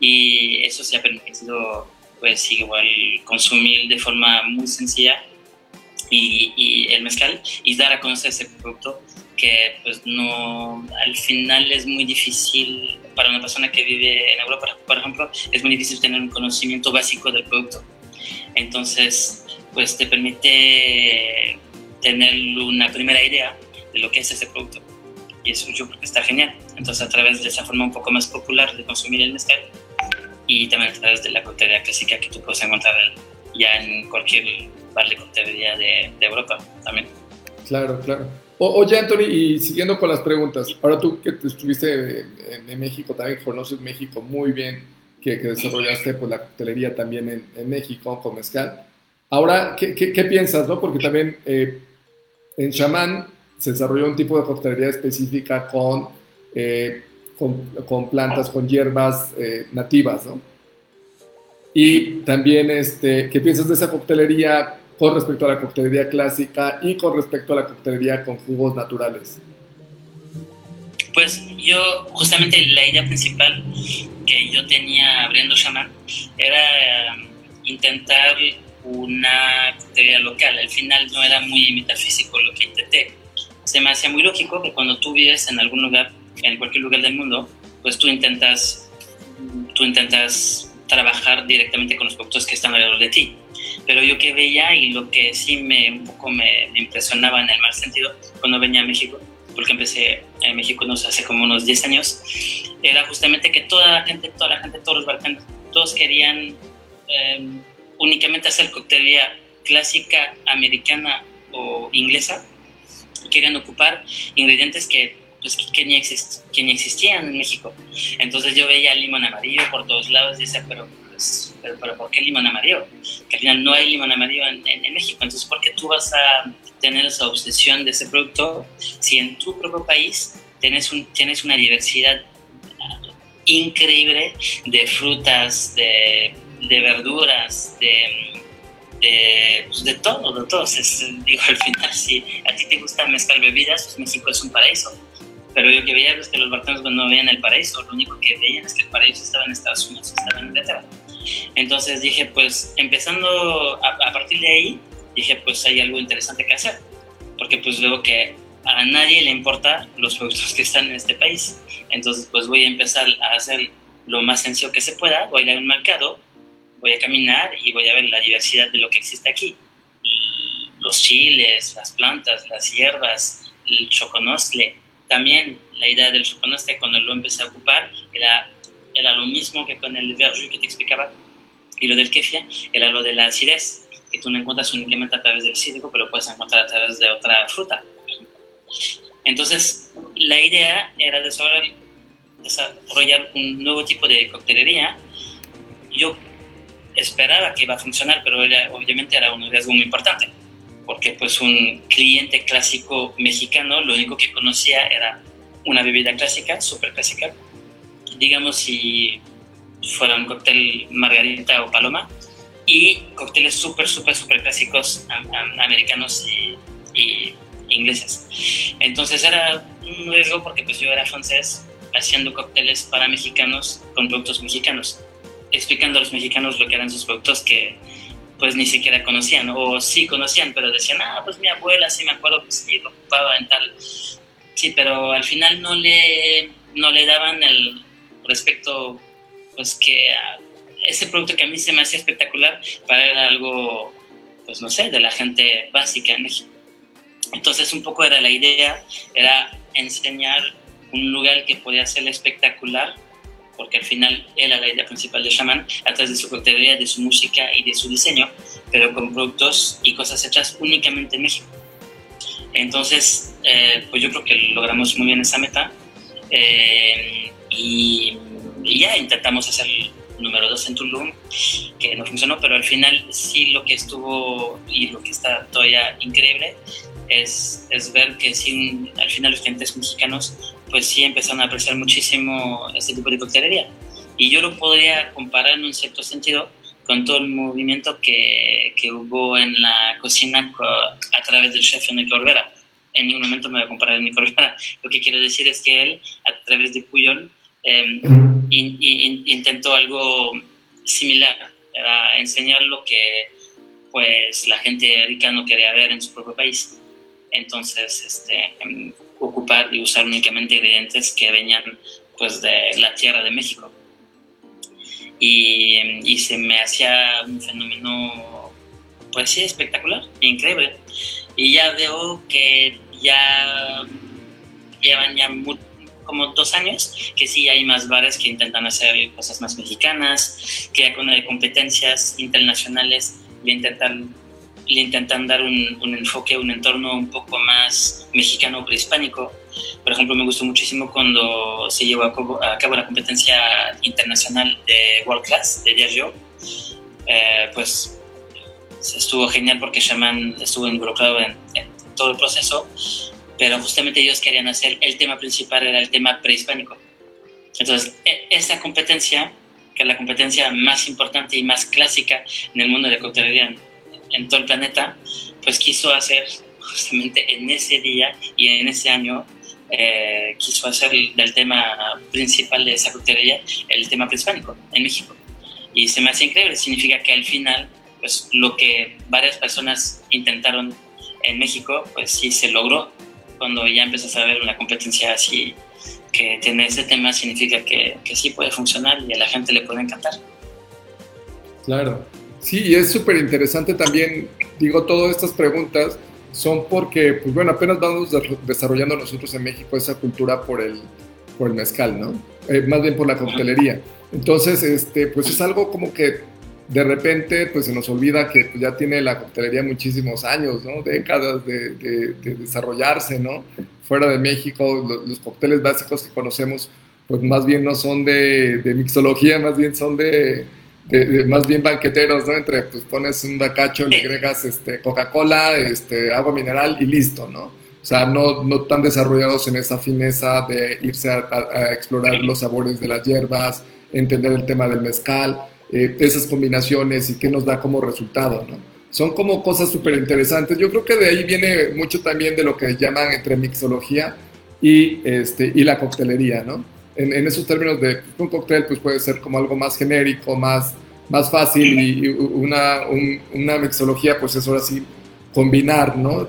Y eso se ha permitido, pues igual, consumir de forma muy sencilla y, el mezcal y dar a conocer ese producto que pues no al final es muy difícil para una persona que vive en Europa por ejemplo es muy difícil tener un conocimiento básico del producto entonces pues te permite tener una primera idea de lo que es ese producto y eso yo creo que está genial entonces a través de esa forma un poco más popular de consumir el mezcal y también a través de la coctelería clásica que tú puedes encontrar ya en cualquier bar de coctelería de, de Europa también. Claro, claro. Oye, Anthony, y siguiendo con las preguntas, ahora tú que estuviste en, México, también conoces México muy bien, que, que desarrollaste pues, la coctelería también en, en, México con mezcal. Ahora, ¿qué, qué, piensas? No? Porque también eh, en Chamán se desarrolló un tipo de coctelería específica con, eh, con, con, plantas, con hierbas eh, nativas, ¿no? Y también, este, ¿qué piensas de esa coctelería con respecto a la coctelería clásica y con respecto a la coctelería con jugos naturales? Pues yo, justamente la idea principal que yo tenía abriendo Shaman era um, intentar una coctelería local. Al final no era muy metafísico lo que intenté. Se me hacía muy lógico que cuando tú vives en algún lugar, en cualquier lugar del mundo, pues tú intentas, tú intentas trabajar directamente con los productos que están alrededor de ti. Pero yo que veía y lo que sí me un poco me, impresionaba en el mal sentido cuando venía a México, porque empecé en México no sé, hace como unos 10 años, era justamente que toda la gente, toda la gente, todos los bartenders, todos querían eh, únicamente hacer coctelería clásica americana o inglesa querían ocupar ingredientes que, pues, que, ni que, ni existían en México. Entonces yo veía limón amarillo por todos lados y decía, pero, pues, pero, ¿por qué limón amarillo? Que al final no hay limón amarillo en, en, México. Entonces, ¿por qué tú vas a tener esa obsesión de ese producto si en tu propio país tienes, un, tienes una diversidad increíble de frutas, de de verduras, de, de, pues de todo, de todo. Es, digo, al final, si a ti te gusta mezclar bebidas, pues México es un paraíso. Pero yo que veía es que los bartenders no veían el paraíso, lo único que veían es que el paraíso estaba en Estados Unidos, estaba en Inglaterra. Entonces dije, pues empezando a, a, partir de ahí, dije, pues hay algo interesante que hacer. Porque pues veo que a nadie le importa los productos que están en este país. Entonces pues voy a empezar a hacer lo más sencillo que se pueda, voy a ir a un mercado, voy a caminar y voy a ver la diversidad de lo que existe aquí. Los chiles, las plantas, las hierbas, el choconostle. También la idea del choconostle cuando lo empecé a ocupar era, era lo mismo que con el verjus que te explicaba. Y lo del kefir era lo de la acidez, que tú no encuentras únicamente a través del cítrico, pero puedes encontrar a través de otra fruta. Entonces, la idea era desarrollar un nuevo tipo de coctelería. Yo esperaba que iba a funcionar, pero obviamente era un riesgo muy importante, porque pues un cliente clásico mexicano lo único que conocía era una bebida clásica, súper clásica, digamos si fuera un cóctel margarita o paloma, y cócteles súper, súper, súper clásicos americanos y, y, ingleses. Entonces era un riesgo porque pues yo era francés haciendo cócteles para mexicanos con productos mexicanos explicando a los mexicanos lo que eran sus productos que pues ni siquiera conocían, o sí conocían, pero decían, ah, pues mi abuela sí me acuerdo que sí lo ocupaba en tal. Sí, pero al final no le, no le daban el respecto, pues que ese producto que a mí se me hacía espectacular, para era algo, pues no sé, de la gente básica en México. Entonces un poco era la idea, era enseñar un lugar que podía ser espectacular porque al final era la idea principal de Shaman, a través de su coctelería, de su música y de su diseño, pero con productos y cosas hechas únicamente en México. Entonces, eh, pues yo creo que logramos muy bien esa meta eh, y, ya intentamos hacer el número 2 en Tulum, que no funcionó, pero al final sí lo que estuvo y lo que está todavía increíble es, es ver que sí, al final los clientes mexicanos pues sí empezaron a apreciar muchísimo este tipo de coctelería. Y yo lo podría comparar en un cierto sentido con todo el movimiento que, que hubo en la cocina a través del chef Enrique Olvera. En ningún momento me voy a comparar a Enrique Olvera. Lo que quiero decir es que él, a través de Puyol, eh, intentó algo similar, era enseñar lo que pues la gente rica no quería ver en su propio país. Entonces, este, em, ocupar y usar únicamente ingredientes que venían pues de la tierra de México. Y, y se me hacía un fenómeno pues sí espectacular, increíble. Y ya veo que ya llevan ya como dos años que sí hay más bares que intentan hacer cosas más mexicanas, que ya con competencias internacionales le intentan le intentan dar un, un, enfoque, un entorno un poco más mexicano prehispánico. Por ejemplo, me gustó muchísimo cuando se llevó a cabo, a cabo la competencia internacional de World Class de Diageo. Eh, pues estuvo genial porque Shaman estuvo involucrado en, en, todo el proceso, pero justamente ellos querían hacer, el tema principal era el tema prehispánico. Entonces, e, esa competencia, que es la competencia más importante y más clásica en el mundo de coctelería en todo el planeta, pues quiso hacer justamente en ese día y en ese año, eh, quiso hacer del tema principal de esa coctelería el tema prehispánico en México. Y se me hace increíble, significa que al final pues lo que varias personas intentaron en México, pues sí se logró. Cuando ya empiezas a ver una competencia así que tiene ese tema, significa que, que sí puede funcionar y a la gente le puede encantar. Claro. Sí, y es súper interesante también, digo, todas estas preguntas son porque, pues bueno, apenas vamos desarrollando nosotros en México esa cultura por el, por el mezcal, ¿no? Eh, más bien por la coctelería. Entonces, este, pues es algo como que de repente pues se nos olvida que ya tiene la coctelería muchísimos años, ¿no? Décadas de, de, desarrollarse, ¿no? Fuera de México, los, los, cócteles básicos que conocemos pues más bien no son de, mixología, más bien son de, más bien banqueteros, ¿no? Entre pues pones un bacacho, le agregas este, Coca-Cola, este, agua mineral y listo, ¿no? O sea, no, no tan desarrollados en esa fineza de irse a, a explorar los sabores de las hierbas, entender el tema del mezcal eh, esas combinaciones y qué nos da como resultado, ¿no? Son como cosas súper interesantes. Yo creo que de ahí viene mucho también de lo que llaman entre mixología y, este, y la coctelería, ¿no? En, esos términos de un cóctel pues puede ser como algo más genérico, más, más fácil y, una, una mixología pues es ahora sí combinar, ¿no?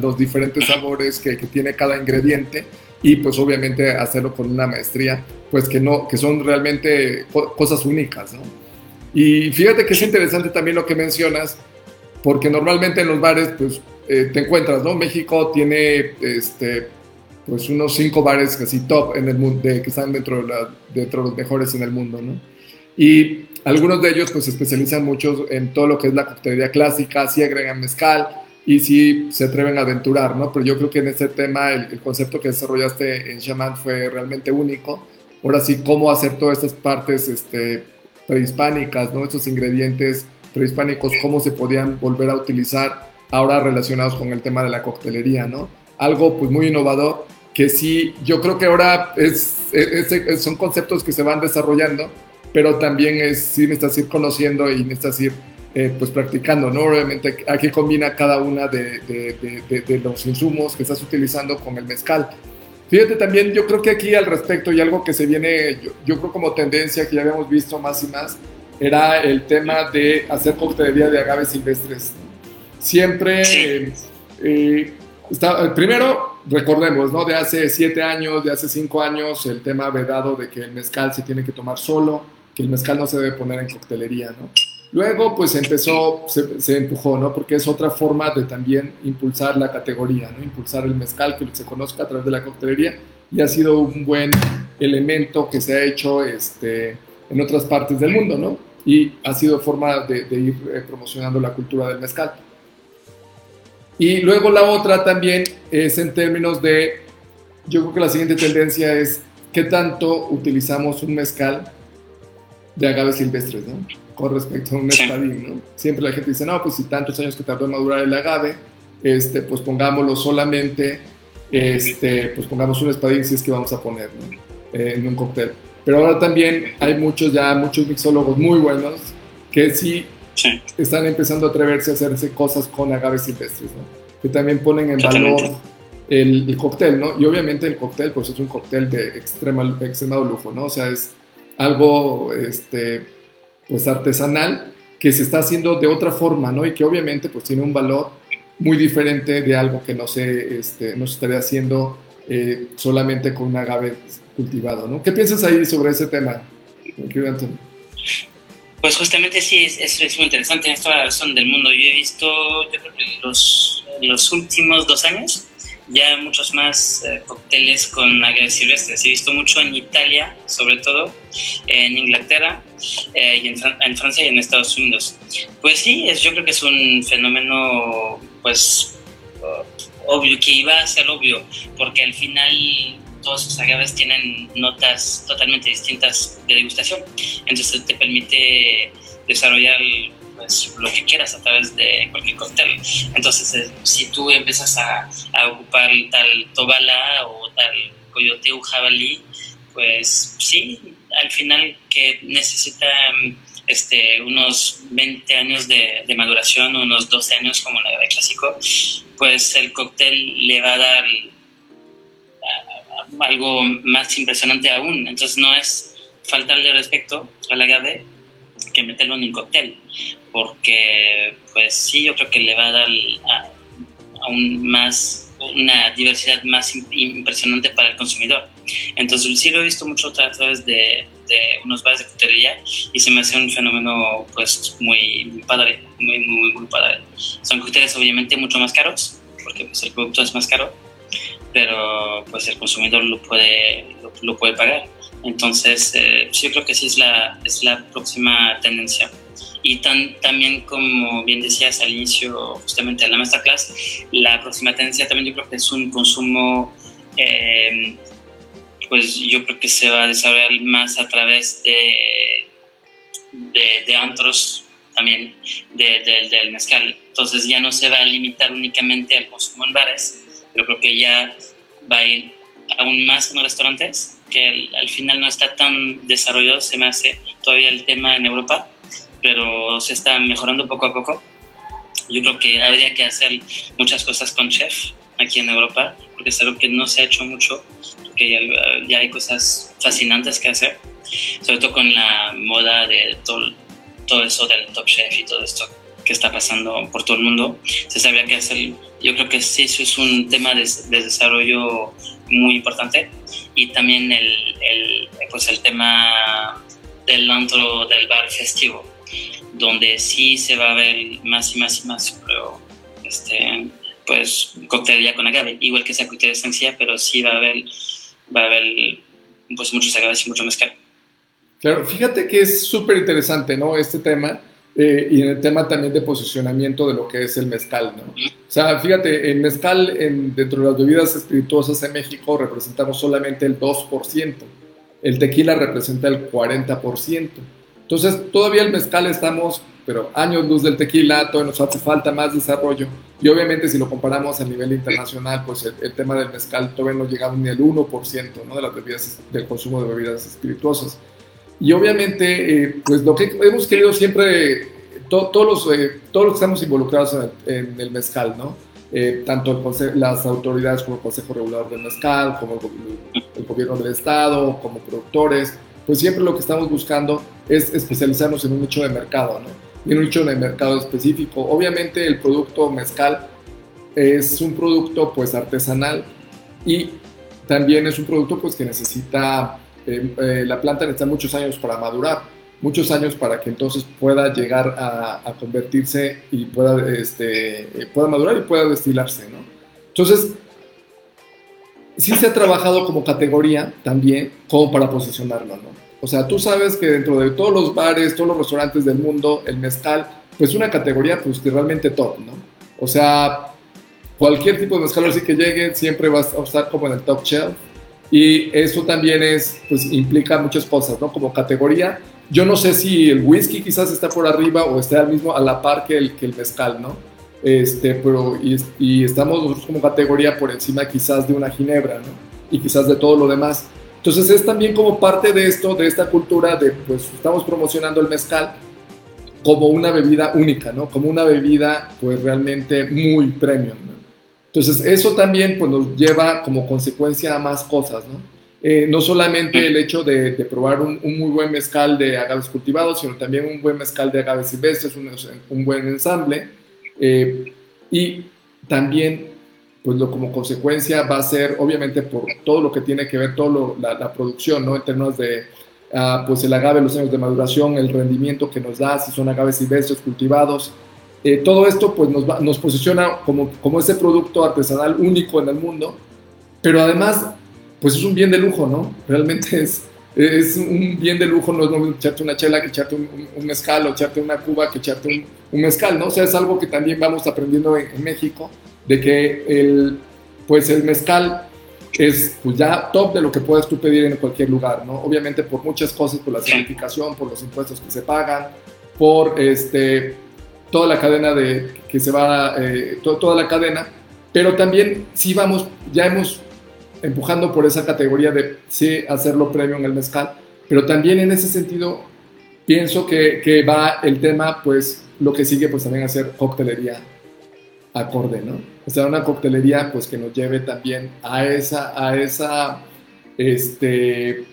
los diferentes sabores que, que tiene cada ingrediente y pues obviamente hacerlo con una maestría, pues que no, que son realmente cosas únicas, ¿no? Y fíjate que es interesante también lo que mencionas, porque normalmente en los bares, pues eh, te encuentras, ¿no? México tiene, este, pues unos cinco bares casi top en el mundo, que están dentro de, la, dentro de los mejores en el mundo, ¿no? Y algunos de ellos pues se especializan mucho en todo lo que es la coctelería clásica, sí agregan mezcal y sí se atreven a aventurar, ¿no? Pero yo creo que en este tema el, el concepto que desarrollaste en Shaman fue realmente único. Ahora sí, cómo hacer todas estas partes, este, prehispánicas, ¿no? Estos ingredientes prehispánicos, cómo se podían volver a utilizar ahora relacionados con el tema de la coctelería, ¿no? Algo pues muy innovador que sí, yo creo que ahora es, son conceptos que se van desarrollando, pero también es, sí necesitas ir conociendo y necesitas ir eh, pues practicando, ¿no? Obviamente aquí combina cada una de, de, de, los insumos que estás utilizando con el mezcal. Fíjate también, yo creo que aquí al respecto y algo que se viene, yo, creo como tendencia que ya habíamos visto más y más, era el tema de hacer coctelería de agaves silvestres. Siempre, eh, está, primero, recordemos, ¿no? De hace siete años, de hace cinco años, el tema vedado de que el mezcal se tiene que tomar solo, que el mezcal no se debe poner en coctelería, ¿no? Luego, pues empezó, se, empujó, ¿no? Porque es otra forma de también impulsar la categoría, ¿no? Impulsar el mezcal, que se conozca a través de la coctelería, y ha sido un buen elemento que se ha hecho este, en otras partes del mundo, ¿no? Y ha sido forma de, ir eh, promocionando la cultura del mezcal. Y luego la otra también es en términos de, yo creo que la siguiente tendencia es qué tanto utilizamos un mezcal de agaves silvestres, ¿no? con respecto a un espadín, ¿no? Siempre la gente dice, no, pues si tantos años que tardó en madurar el agave, este, pues pongámoslo solamente, este, pues pongamos un espadín si es que vamos a poner eh, en un cóctel. Pero ahora también hay muchos ya, muchos mixólogos muy buenos que sí, están empezando a atreverse a hacerse cosas con agaves silvestres, ¿no? Que también ponen en valor el, el, cóctel, ¿no? Y obviamente el cóctel, pues es un cóctel de extrema, extremado lujo, ¿no? O sea, es algo, este, pues artesanal que se está haciendo de otra forma, ¿no? Y que obviamente pues tiene un valor muy diferente de algo que no se, este, no se estaría haciendo eh, solamente con un agave cultivado, ¿no? ¿Qué piensas ahí sobre ese tema, Pues justamente sí, es, es, muy interesante en esta razón del mundo. Yo he visto, yo creo que los, los últimos dos años, ya muchos más eh, cócteles con agaves silvestres. He visto mucho en Italia, sobre todo, en Inglaterra, eh, y en, Francia y en Estados Unidos. Pues sí, es, yo creo que es un fenómeno, pues, obvio, que iba a ser obvio, porque al final todos los agaves tienen notas totalmente distintas de degustación. Entonces te permite desarrollar pues, lo que quieras a través de cualquier cóctel. Entonces, eh, si tú empiezas a, ocupar tal tobala o tal coyote o jabalí, pues sí, al final que necesita este, unos 20 años de, maduración, unos 12 años como la de clásico, pues el cóctel le va a dar algo más impresionante aún. Entonces no es faltarle respeto al agave, que meterlo en un cóctel, porque pues sí, yo creo que le va a dar aún más, una diversidad más impresionante para el consumidor. Entonces sí lo he visto mucho a través de, unos bares de coctelería y se me hace un fenómeno pues muy, padre, muy, muy, muy padre. Son cócteles obviamente mucho más caros, porque pues, el producto es más caro, pero pues el consumidor lo puede, lo, puede pagar. Entonces, eh, yo creo que sí es la, es la próxima tendencia. Y tan, también, como bien decías al inicio, justamente de la masterclass, la próxima tendencia también yo creo que es un consumo, eh, pues yo creo que se va a desarrollar más a través de, de, de antros también del mezcal. Entonces ya no se va a limitar únicamente al consumo en bares, yo creo que ya va a ir aún más en los restaurantes, que al final no está tan desarrollado, se me hace todavía el tema en Europa, pero se está mejorando poco a poco. Yo creo que habría que hacer muchas cosas con chef aquí en Europa, porque es algo que no se ha hecho mucho, porque ya, hay cosas fascinantes que hacer, sobre todo con la moda de todo, todo eso del top chef y todo esto que está pasando por todo el mundo, se sabía que hacer, yo creo que sí, eso es un tema de, desarrollo muy importante y también el, el, pues el tema del antro del bar festivo, donde sí se va a ver más y más y más, pero este, pues coctelería con agave, igual que sea coctelería sencilla, pero sí va a haber, va a haber pues muchos agaves y mucho mezcal. Claro, fíjate que es súper interesante, ¿no? Este tema eh, y en el tema también de posicionamiento de lo que es el mezcal, ¿no? O sea, fíjate, el mezcal en, dentro de las bebidas espirituosas en México representamos solamente el 2%, el tequila representa el 40%. Entonces, todavía el mezcal estamos, pero años luz del tequila, todavía nos hace falta más desarrollo. Y obviamente si lo comparamos a nivel internacional, pues el, tema del mezcal todavía no llegamos ni al 1% ¿no? de las bebidas, del consumo de bebidas espirituosas. Y obviamente, eh, pues lo que hemos querido siempre, todos, los, eh, todos los que estamos involucrados en, el mezcal, ¿no? Eh, tanto las autoridades como el Consejo Regulador del Mezcal, como el, gobierno del Estado, como productores, pues siempre lo que estamos buscando es especializarnos en un nicho de mercado, ¿no? en un nicho de mercado específico. Obviamente el producto mezcal es un producto pues artesanal y también es un producto pues que necesita eh, eh, la planta necesita muchos años para madurar, muchos años para que entonces pueda llegar a, convertirse y pueda, este, eh, pueda madurar y pueda destilarse, ¿no? Entonces, sí se ha trabajado como categoría también, como para posicionarlo, ¿no? O sea, tú sabes que dentro de todos los bares, todos los restaurantes del mundo, el mezcal, pues una categoría pues realmente top, ¿no? O sea, cualquier tipo de mezcal así que llegue siempre va a estar como en el top shelf y eso también es, pues implica muchas cosas, ¿no? Como categoría, yo no sé si el whisky quizás está por arriba o está al mismo a la par que el, que el mezcal, ¿no? Este, pero, y, y, estamos nosotros como categoría por encima quizás de una ginebra, ¿no? Y quizás de todo lo demás. Entonces es también como parte de esto, de esta cultura de, pues estamos promocionando el mezcal como una bebida única, ¿no? Como una bebida, pues realmente muy premium, ¿no? Entonces, eso también pues, nos lleva como consecuencia a más cosas, ¿no? Eh, no solamente el hecho de, probar un, muy buen mezcal de agaves cultivados, sino también un buen mezcal de agaves silvestres, un, un buen ensamble. Eh, y también, pues lo, como consecuencia va a ser, obviamente, por todo lo que tiene que ver, toda la, producción, ¿no? En términos de, ah, pues el agave, los años de maduración, el rendimiento que nos da, si son agaves silvestres cultivados, eh, todo esto pues nos, nos posiciona como, como ese producto artesanal único en el mundo, pero además pues es un bien de lujo, ¿no? Realmente es, es un bien de lujo, no es lo echarte una chela que echarte un, mezcal o echarte una cuba que echarte un, mezcal, ¿no? O sea, es algo que también vamos aprendiendo en, México, de que el, pues el mezcal es pues ya top de lo que puedes tú pedir en cualquier lugar, ¿no? Obviamente por muchas cosas, por la certificación, por los impuestos que se pagan, por este toda la cadena de que se va, eh, toda la cadena, pero también sí vamos, ya hemos empujando por esa categoría de sí hacerlo premio en el mezcal, pero también en ese sentido pienso que, que, va el tema, pues lo que sigue pues también hacer coctelería acorde, ¿no? O sea, una coctelería pues que nos lleve también a esa, a esa, este,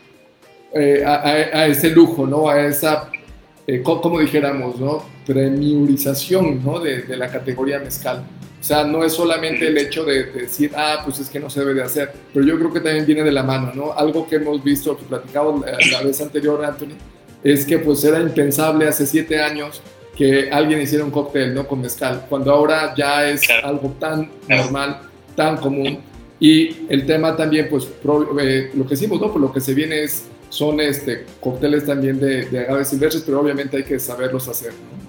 eh, a, a, ese lujo, ¿no? A esa eh, como, dijéramos, ¿no? Premiurización, ¿no? De, de, la categoría mezcal. O sea, no es solamente el hecho de, decir, ah, pues es que no se debe de hacer, pero yo creo que también viene de la mano, ¿no? Algo que hemos visto, que platicamos la, la vez anterior, Anthony, es que pues era impensable hace siete años que alguien hiciera un cóctel, ¿no? Con mezcal, cuando ahora ya es algo tan normal, tan común. Y el tema también, pues, eh, lo que decimos, ¿no? Por lo que se viene es son este, cócteles también de, de agaves silvestres, pero obviamente hay que saberlos hacer, ¿no?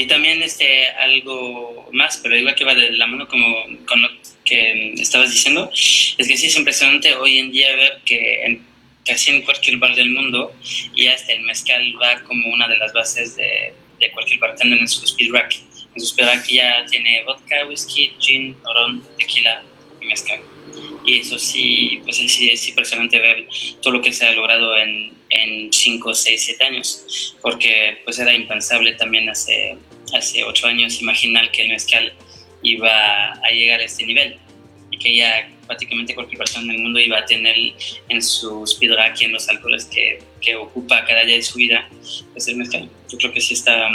Y también este, algo más, pero igual que va de la mano como con lo que estabas diciendo, es que sí es impresionante hoy en día ver que en, casi en cualquier bar del mundo ya hasta el mezcal va como una de las bases de, de cualquier bartender en su speed rack. En su speed rack ya tiene vodka, whisky, gin, ron, tequila y mezcal. Y eso sí, pues sí, es impresionante ver todo lo que se ha logrado en, en 5, 6, 7 años, porque pues era impensable también hace, hace 8 años imaginar que el mezcal iba a llegar a este nivel y que ya prácticamente cualquier persona en el mundo iba a tener en su rack y en los alcoholes que, que, ocupa cada día de su vida, pues el mezcal. Yo creo que sí está,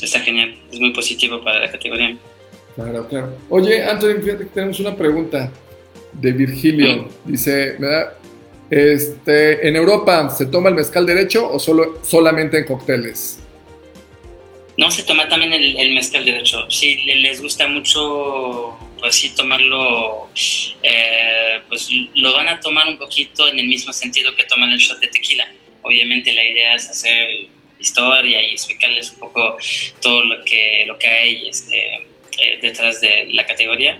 está genial, es muy positivo para la categoría. Claro, claro. Oye, Antonio, fíjate que tenemos una pregunta de Virgilio. Dice, ¿verdad? Este, ¿En Europa se toma el mezcal derecho o solo, solamente en cócteles? No, se toma también el, mezcal derecho. Sí, les gusta mucho, pues sí, tomarlo, eh, pues lo van a tomar un poquito en el mismo sentido que toman el shot de tequila. Obviamente la idea es hacer historia y explicarles un poco todo lo que, lo que hay este, eh, detrás de la categoría,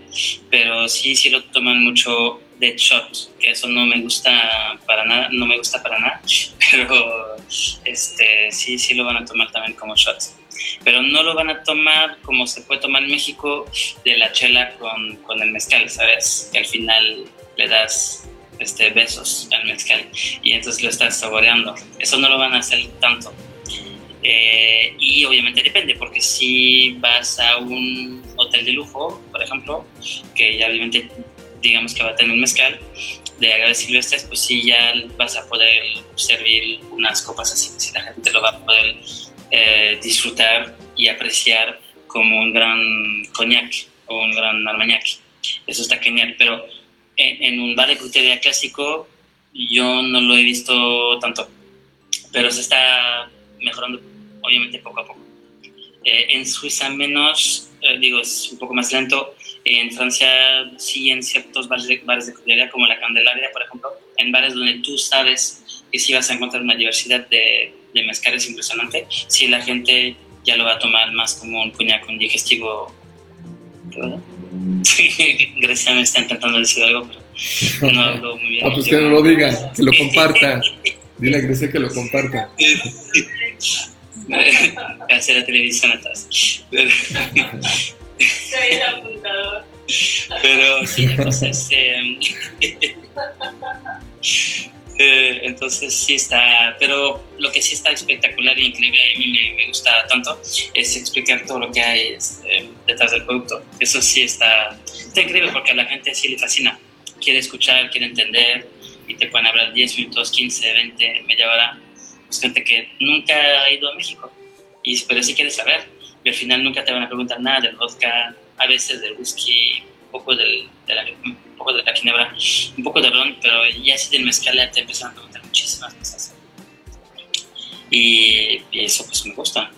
pero sí, sí lo toman mucho de shot, que eso no me gusta para nada, no me gusta para nada, pero este, sí, sí lo van a tomar también como shot. Pero no lo van a tomar como se puede tomar en México de la chela con, con el mezcal, ¿sabes? Que al final le das este, besos al mezcal y entonces lo estás saboreando. Eso no lo van a hacer tanto. Eh, y obviamente depende, porque si vas a un hotel de lujo, por ejemplo, que ya obviamente digamos que va a tener mezcal de agaves silvestres, pues sí ya vas a poder servir unas copas así, si la gente lo va a poder eh, disfrutar y apreciar como un gran coñac o un gran armagnac. Eso está genial, pero en, un bar de crutería clásico yo no lo he visto tanto, pero se está mejorando obviamente poco a poco. Eh, en Suiza menos, eh, digo, es un poco más lento. En Francia sí, en ciertos bares de, bares de como la Candelaria, por ejemplo, en bares donde tú sabes que sí vas a encontrar una diversidad de, de mezcales impresionante, sí la gente ya lo va a tomar más como un con digestivo. Grecia me está intentando decir algo, pero no hablo muy bien. Ah, pues que no lo diga, que lo comparta. Dile a Grecia que lo comparta. hacer la televisión atrás. Pero, pero sí, entonces, eh, eh, entonces sí está, pero lo que sí está espectacular e increíble, a mí me, gusta tanto, es explicar todo lo que hay este, detrás del producto. Eso sí está, está increíble porque a la gente sí le fascina, quiere escuchar, quiere entender y te pueden hablar 10 minutos, 15, 20, media hora es gente que nunca ha ido a México, y, pero sí quiere saber. Y al final nunca te van a preguntar nada del vodka, a veces del whisky, poco, del, de, la, un poco de la ginebra, un poco de ron, pero ya si del mezcal te empiezan a preguntar muchísimas cosas. Y, eso pues me gusta.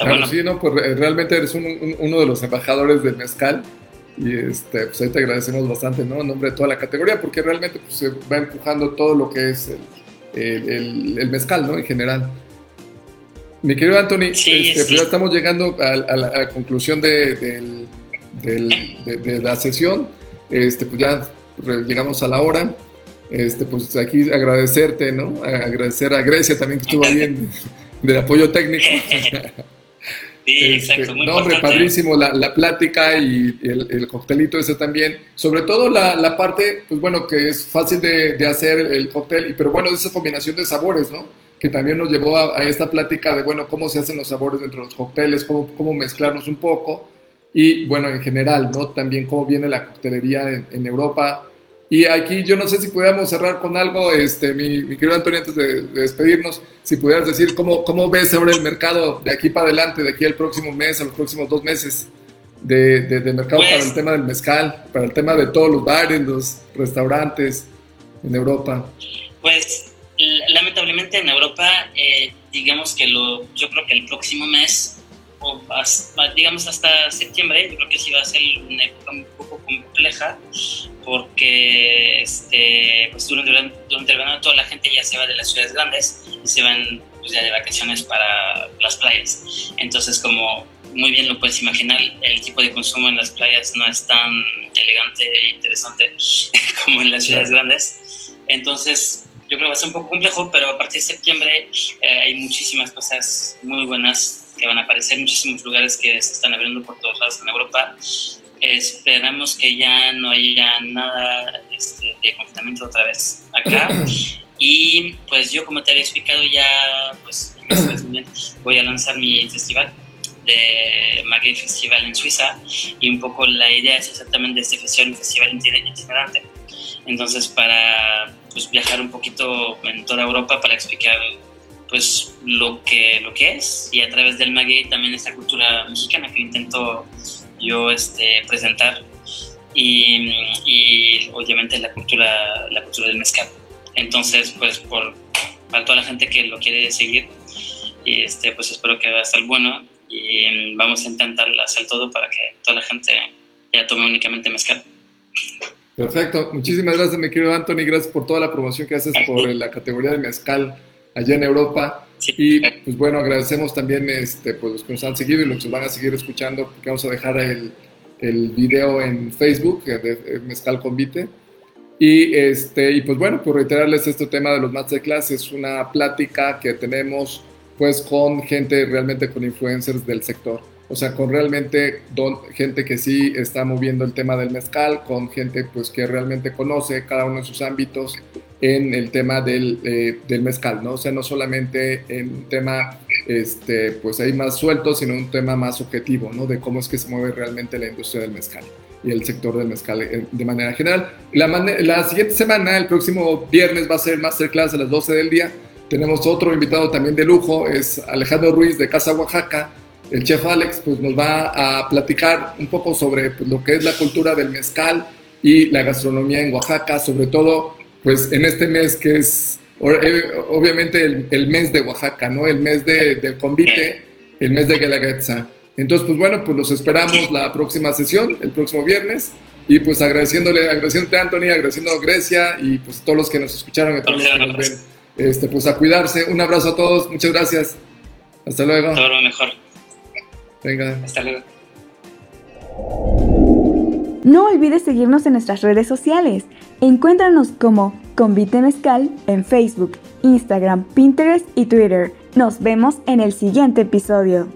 bueno. Sí, no, pues realmente eres uno de los embajadores del mezcal y este, pues ahí te agradecemos bastante, ¿no? En nombre de toda la categoría, porque realmente pues, se va empujando todo lo que es el, el, mezcal, ¿no? En general. Mi querido Anthony, este, pues ya estamos llegando a, la, conclusión de, la sesión. Este, pues ya llegamos a la hora. Este, pues aquí agradecerte, ¿no? Agradecer a Grecia también que estuvo bien del apoyo técnico. Sí, exacto, este, no, hombre, padrísimo la, la, plática y el, el, coctelito ese también. Sobre todo la, la, parte, pues bueno, que es fácil de, de, hacer el cóctel, pero bueno, esa combinación de sabores, ¿no? Que también nos llevó a, esta plática de, bueno, cómo se hacen los sabores dentro de los cócteles, cómo, cómo mezclarlos un poco. Y bueno, en general, ¿no? También cómo viene la coctelería en, en Europa Y aquí yo no sé si pudiéramos cerrar con algo, este, mi, mi querido Antonio, antes de, despedirnos, si pudieras decir cómo, cómo ves ahora el mercado de aquí para adelante, de aquí al próximo mes, a los próximos dos meses, de, de, mercado para el pues tema del mezcal, para el tema de todos los bares, los restaurantes en Europa. Pues lamentablemente en Europa, eh, digamos que lo, yo creo que el próximo mes, o digamos hasta septiembre, yo creo que sí va a ser una época un poco compleja, porque este, pues durante, durante, el verano toda la gente ya se va de las ciudades grandes y se van pues, ya de vacaciones para las playas. Entonces, como muy bien lo puedes imaginar, el tipo de consumo en las playas no es tan elegante e interesante como en las ciudades grandes. Entonces, yo creo que va a ser un poco complejo, pero a partir de septiembre eh, hay muchísimas cosas muy buenas que van a aparecer, muchísimos lugares que se están abriendo por todos lados en Europa. Esperamos que ya no haya nada este, de confinamiento otra vez acá. Y pues yo, como te había explicado, ya pues voy a lanzar mi festival de Magui Festival en Suiza y un poco la idea es exactamente este festival, un festival itinerante. Entonces, para pues, viajar un poquito en toda Europa para explicar pues lo que, lo que es. Y a través del maguey también esta cultura mexicana que intento yo este, presentar. Y, y, obviamente la cultura, la cultura del mezcal. Entonces, pues por, para toda la gente que lo quiere seguir, y este, pues espero que va a estar bueno. Y vamos a intentar hacer todo para que toda la gente ya tome únicamente mezcal. Perfecto, muchísimas gracias mi querido Anthony, gracias por toda la promoción que haces por la categoría de mezcal allá en Europa. Y pues bueno, agradecemos también este, pues, los que nos han seguido y los que nos van a seguir escuchando, porque vamos a dejar el, el video en Facebook de Mezcal Convite. Y, este, y pues bueno, por reiterarles este tema de los masterclass, es una plática que tenemos pues con gente realmente con influencers del sector. O sea, con realmente don, gente que sí está moviendo el tema del mezcal, con gente pues que realmente conoce cada uno de sus ámbitos en el tema del, eh, del mezcal, ¿no? O sea, no solamente en un tema este, pues ahí más suelto, sino un tema más objetivo, ¿no? De cómo es que se mueve realmente la industria del mezcal y el sector del mezcal eh, de manera general. La, la siguiente semana, el próximo viernes, va a ser masterclass a las 12 del día tenemos otro invitado también de lujo, es Alejandro Ruiz de Casa Oaxaca. El chef Alex pues, nos va a platicar un poco sobre pues, lo que es la cultura del mezcal y la gastronomía en Oaxaca, sobre todo pues, en este mes que es eh, obviamente el, mes de Oaxaca, ¿no? el mes de, del convite, el mes de Guelaguetza. Entonces, pues bueno, pues los esperamos la próxima sesión, el próximo viernes. Y pues agradeciéndole, agradeciéndote a Anthony, agradeciendo a Grecia y pues todos los que nos escucharon y todos los que nos ven este, pues a cuidarse. Un abrazo a todos, muchas gracias. Hasta luego. Todo lo mejor. Venga. Hasta luego. No olvides seguirnos en nuestras redes sociales. Encuéntranos como Convite Mezcal en Facebook, Instagram, Pinterest y Twitter. Nos vemos en el siguiente episodio.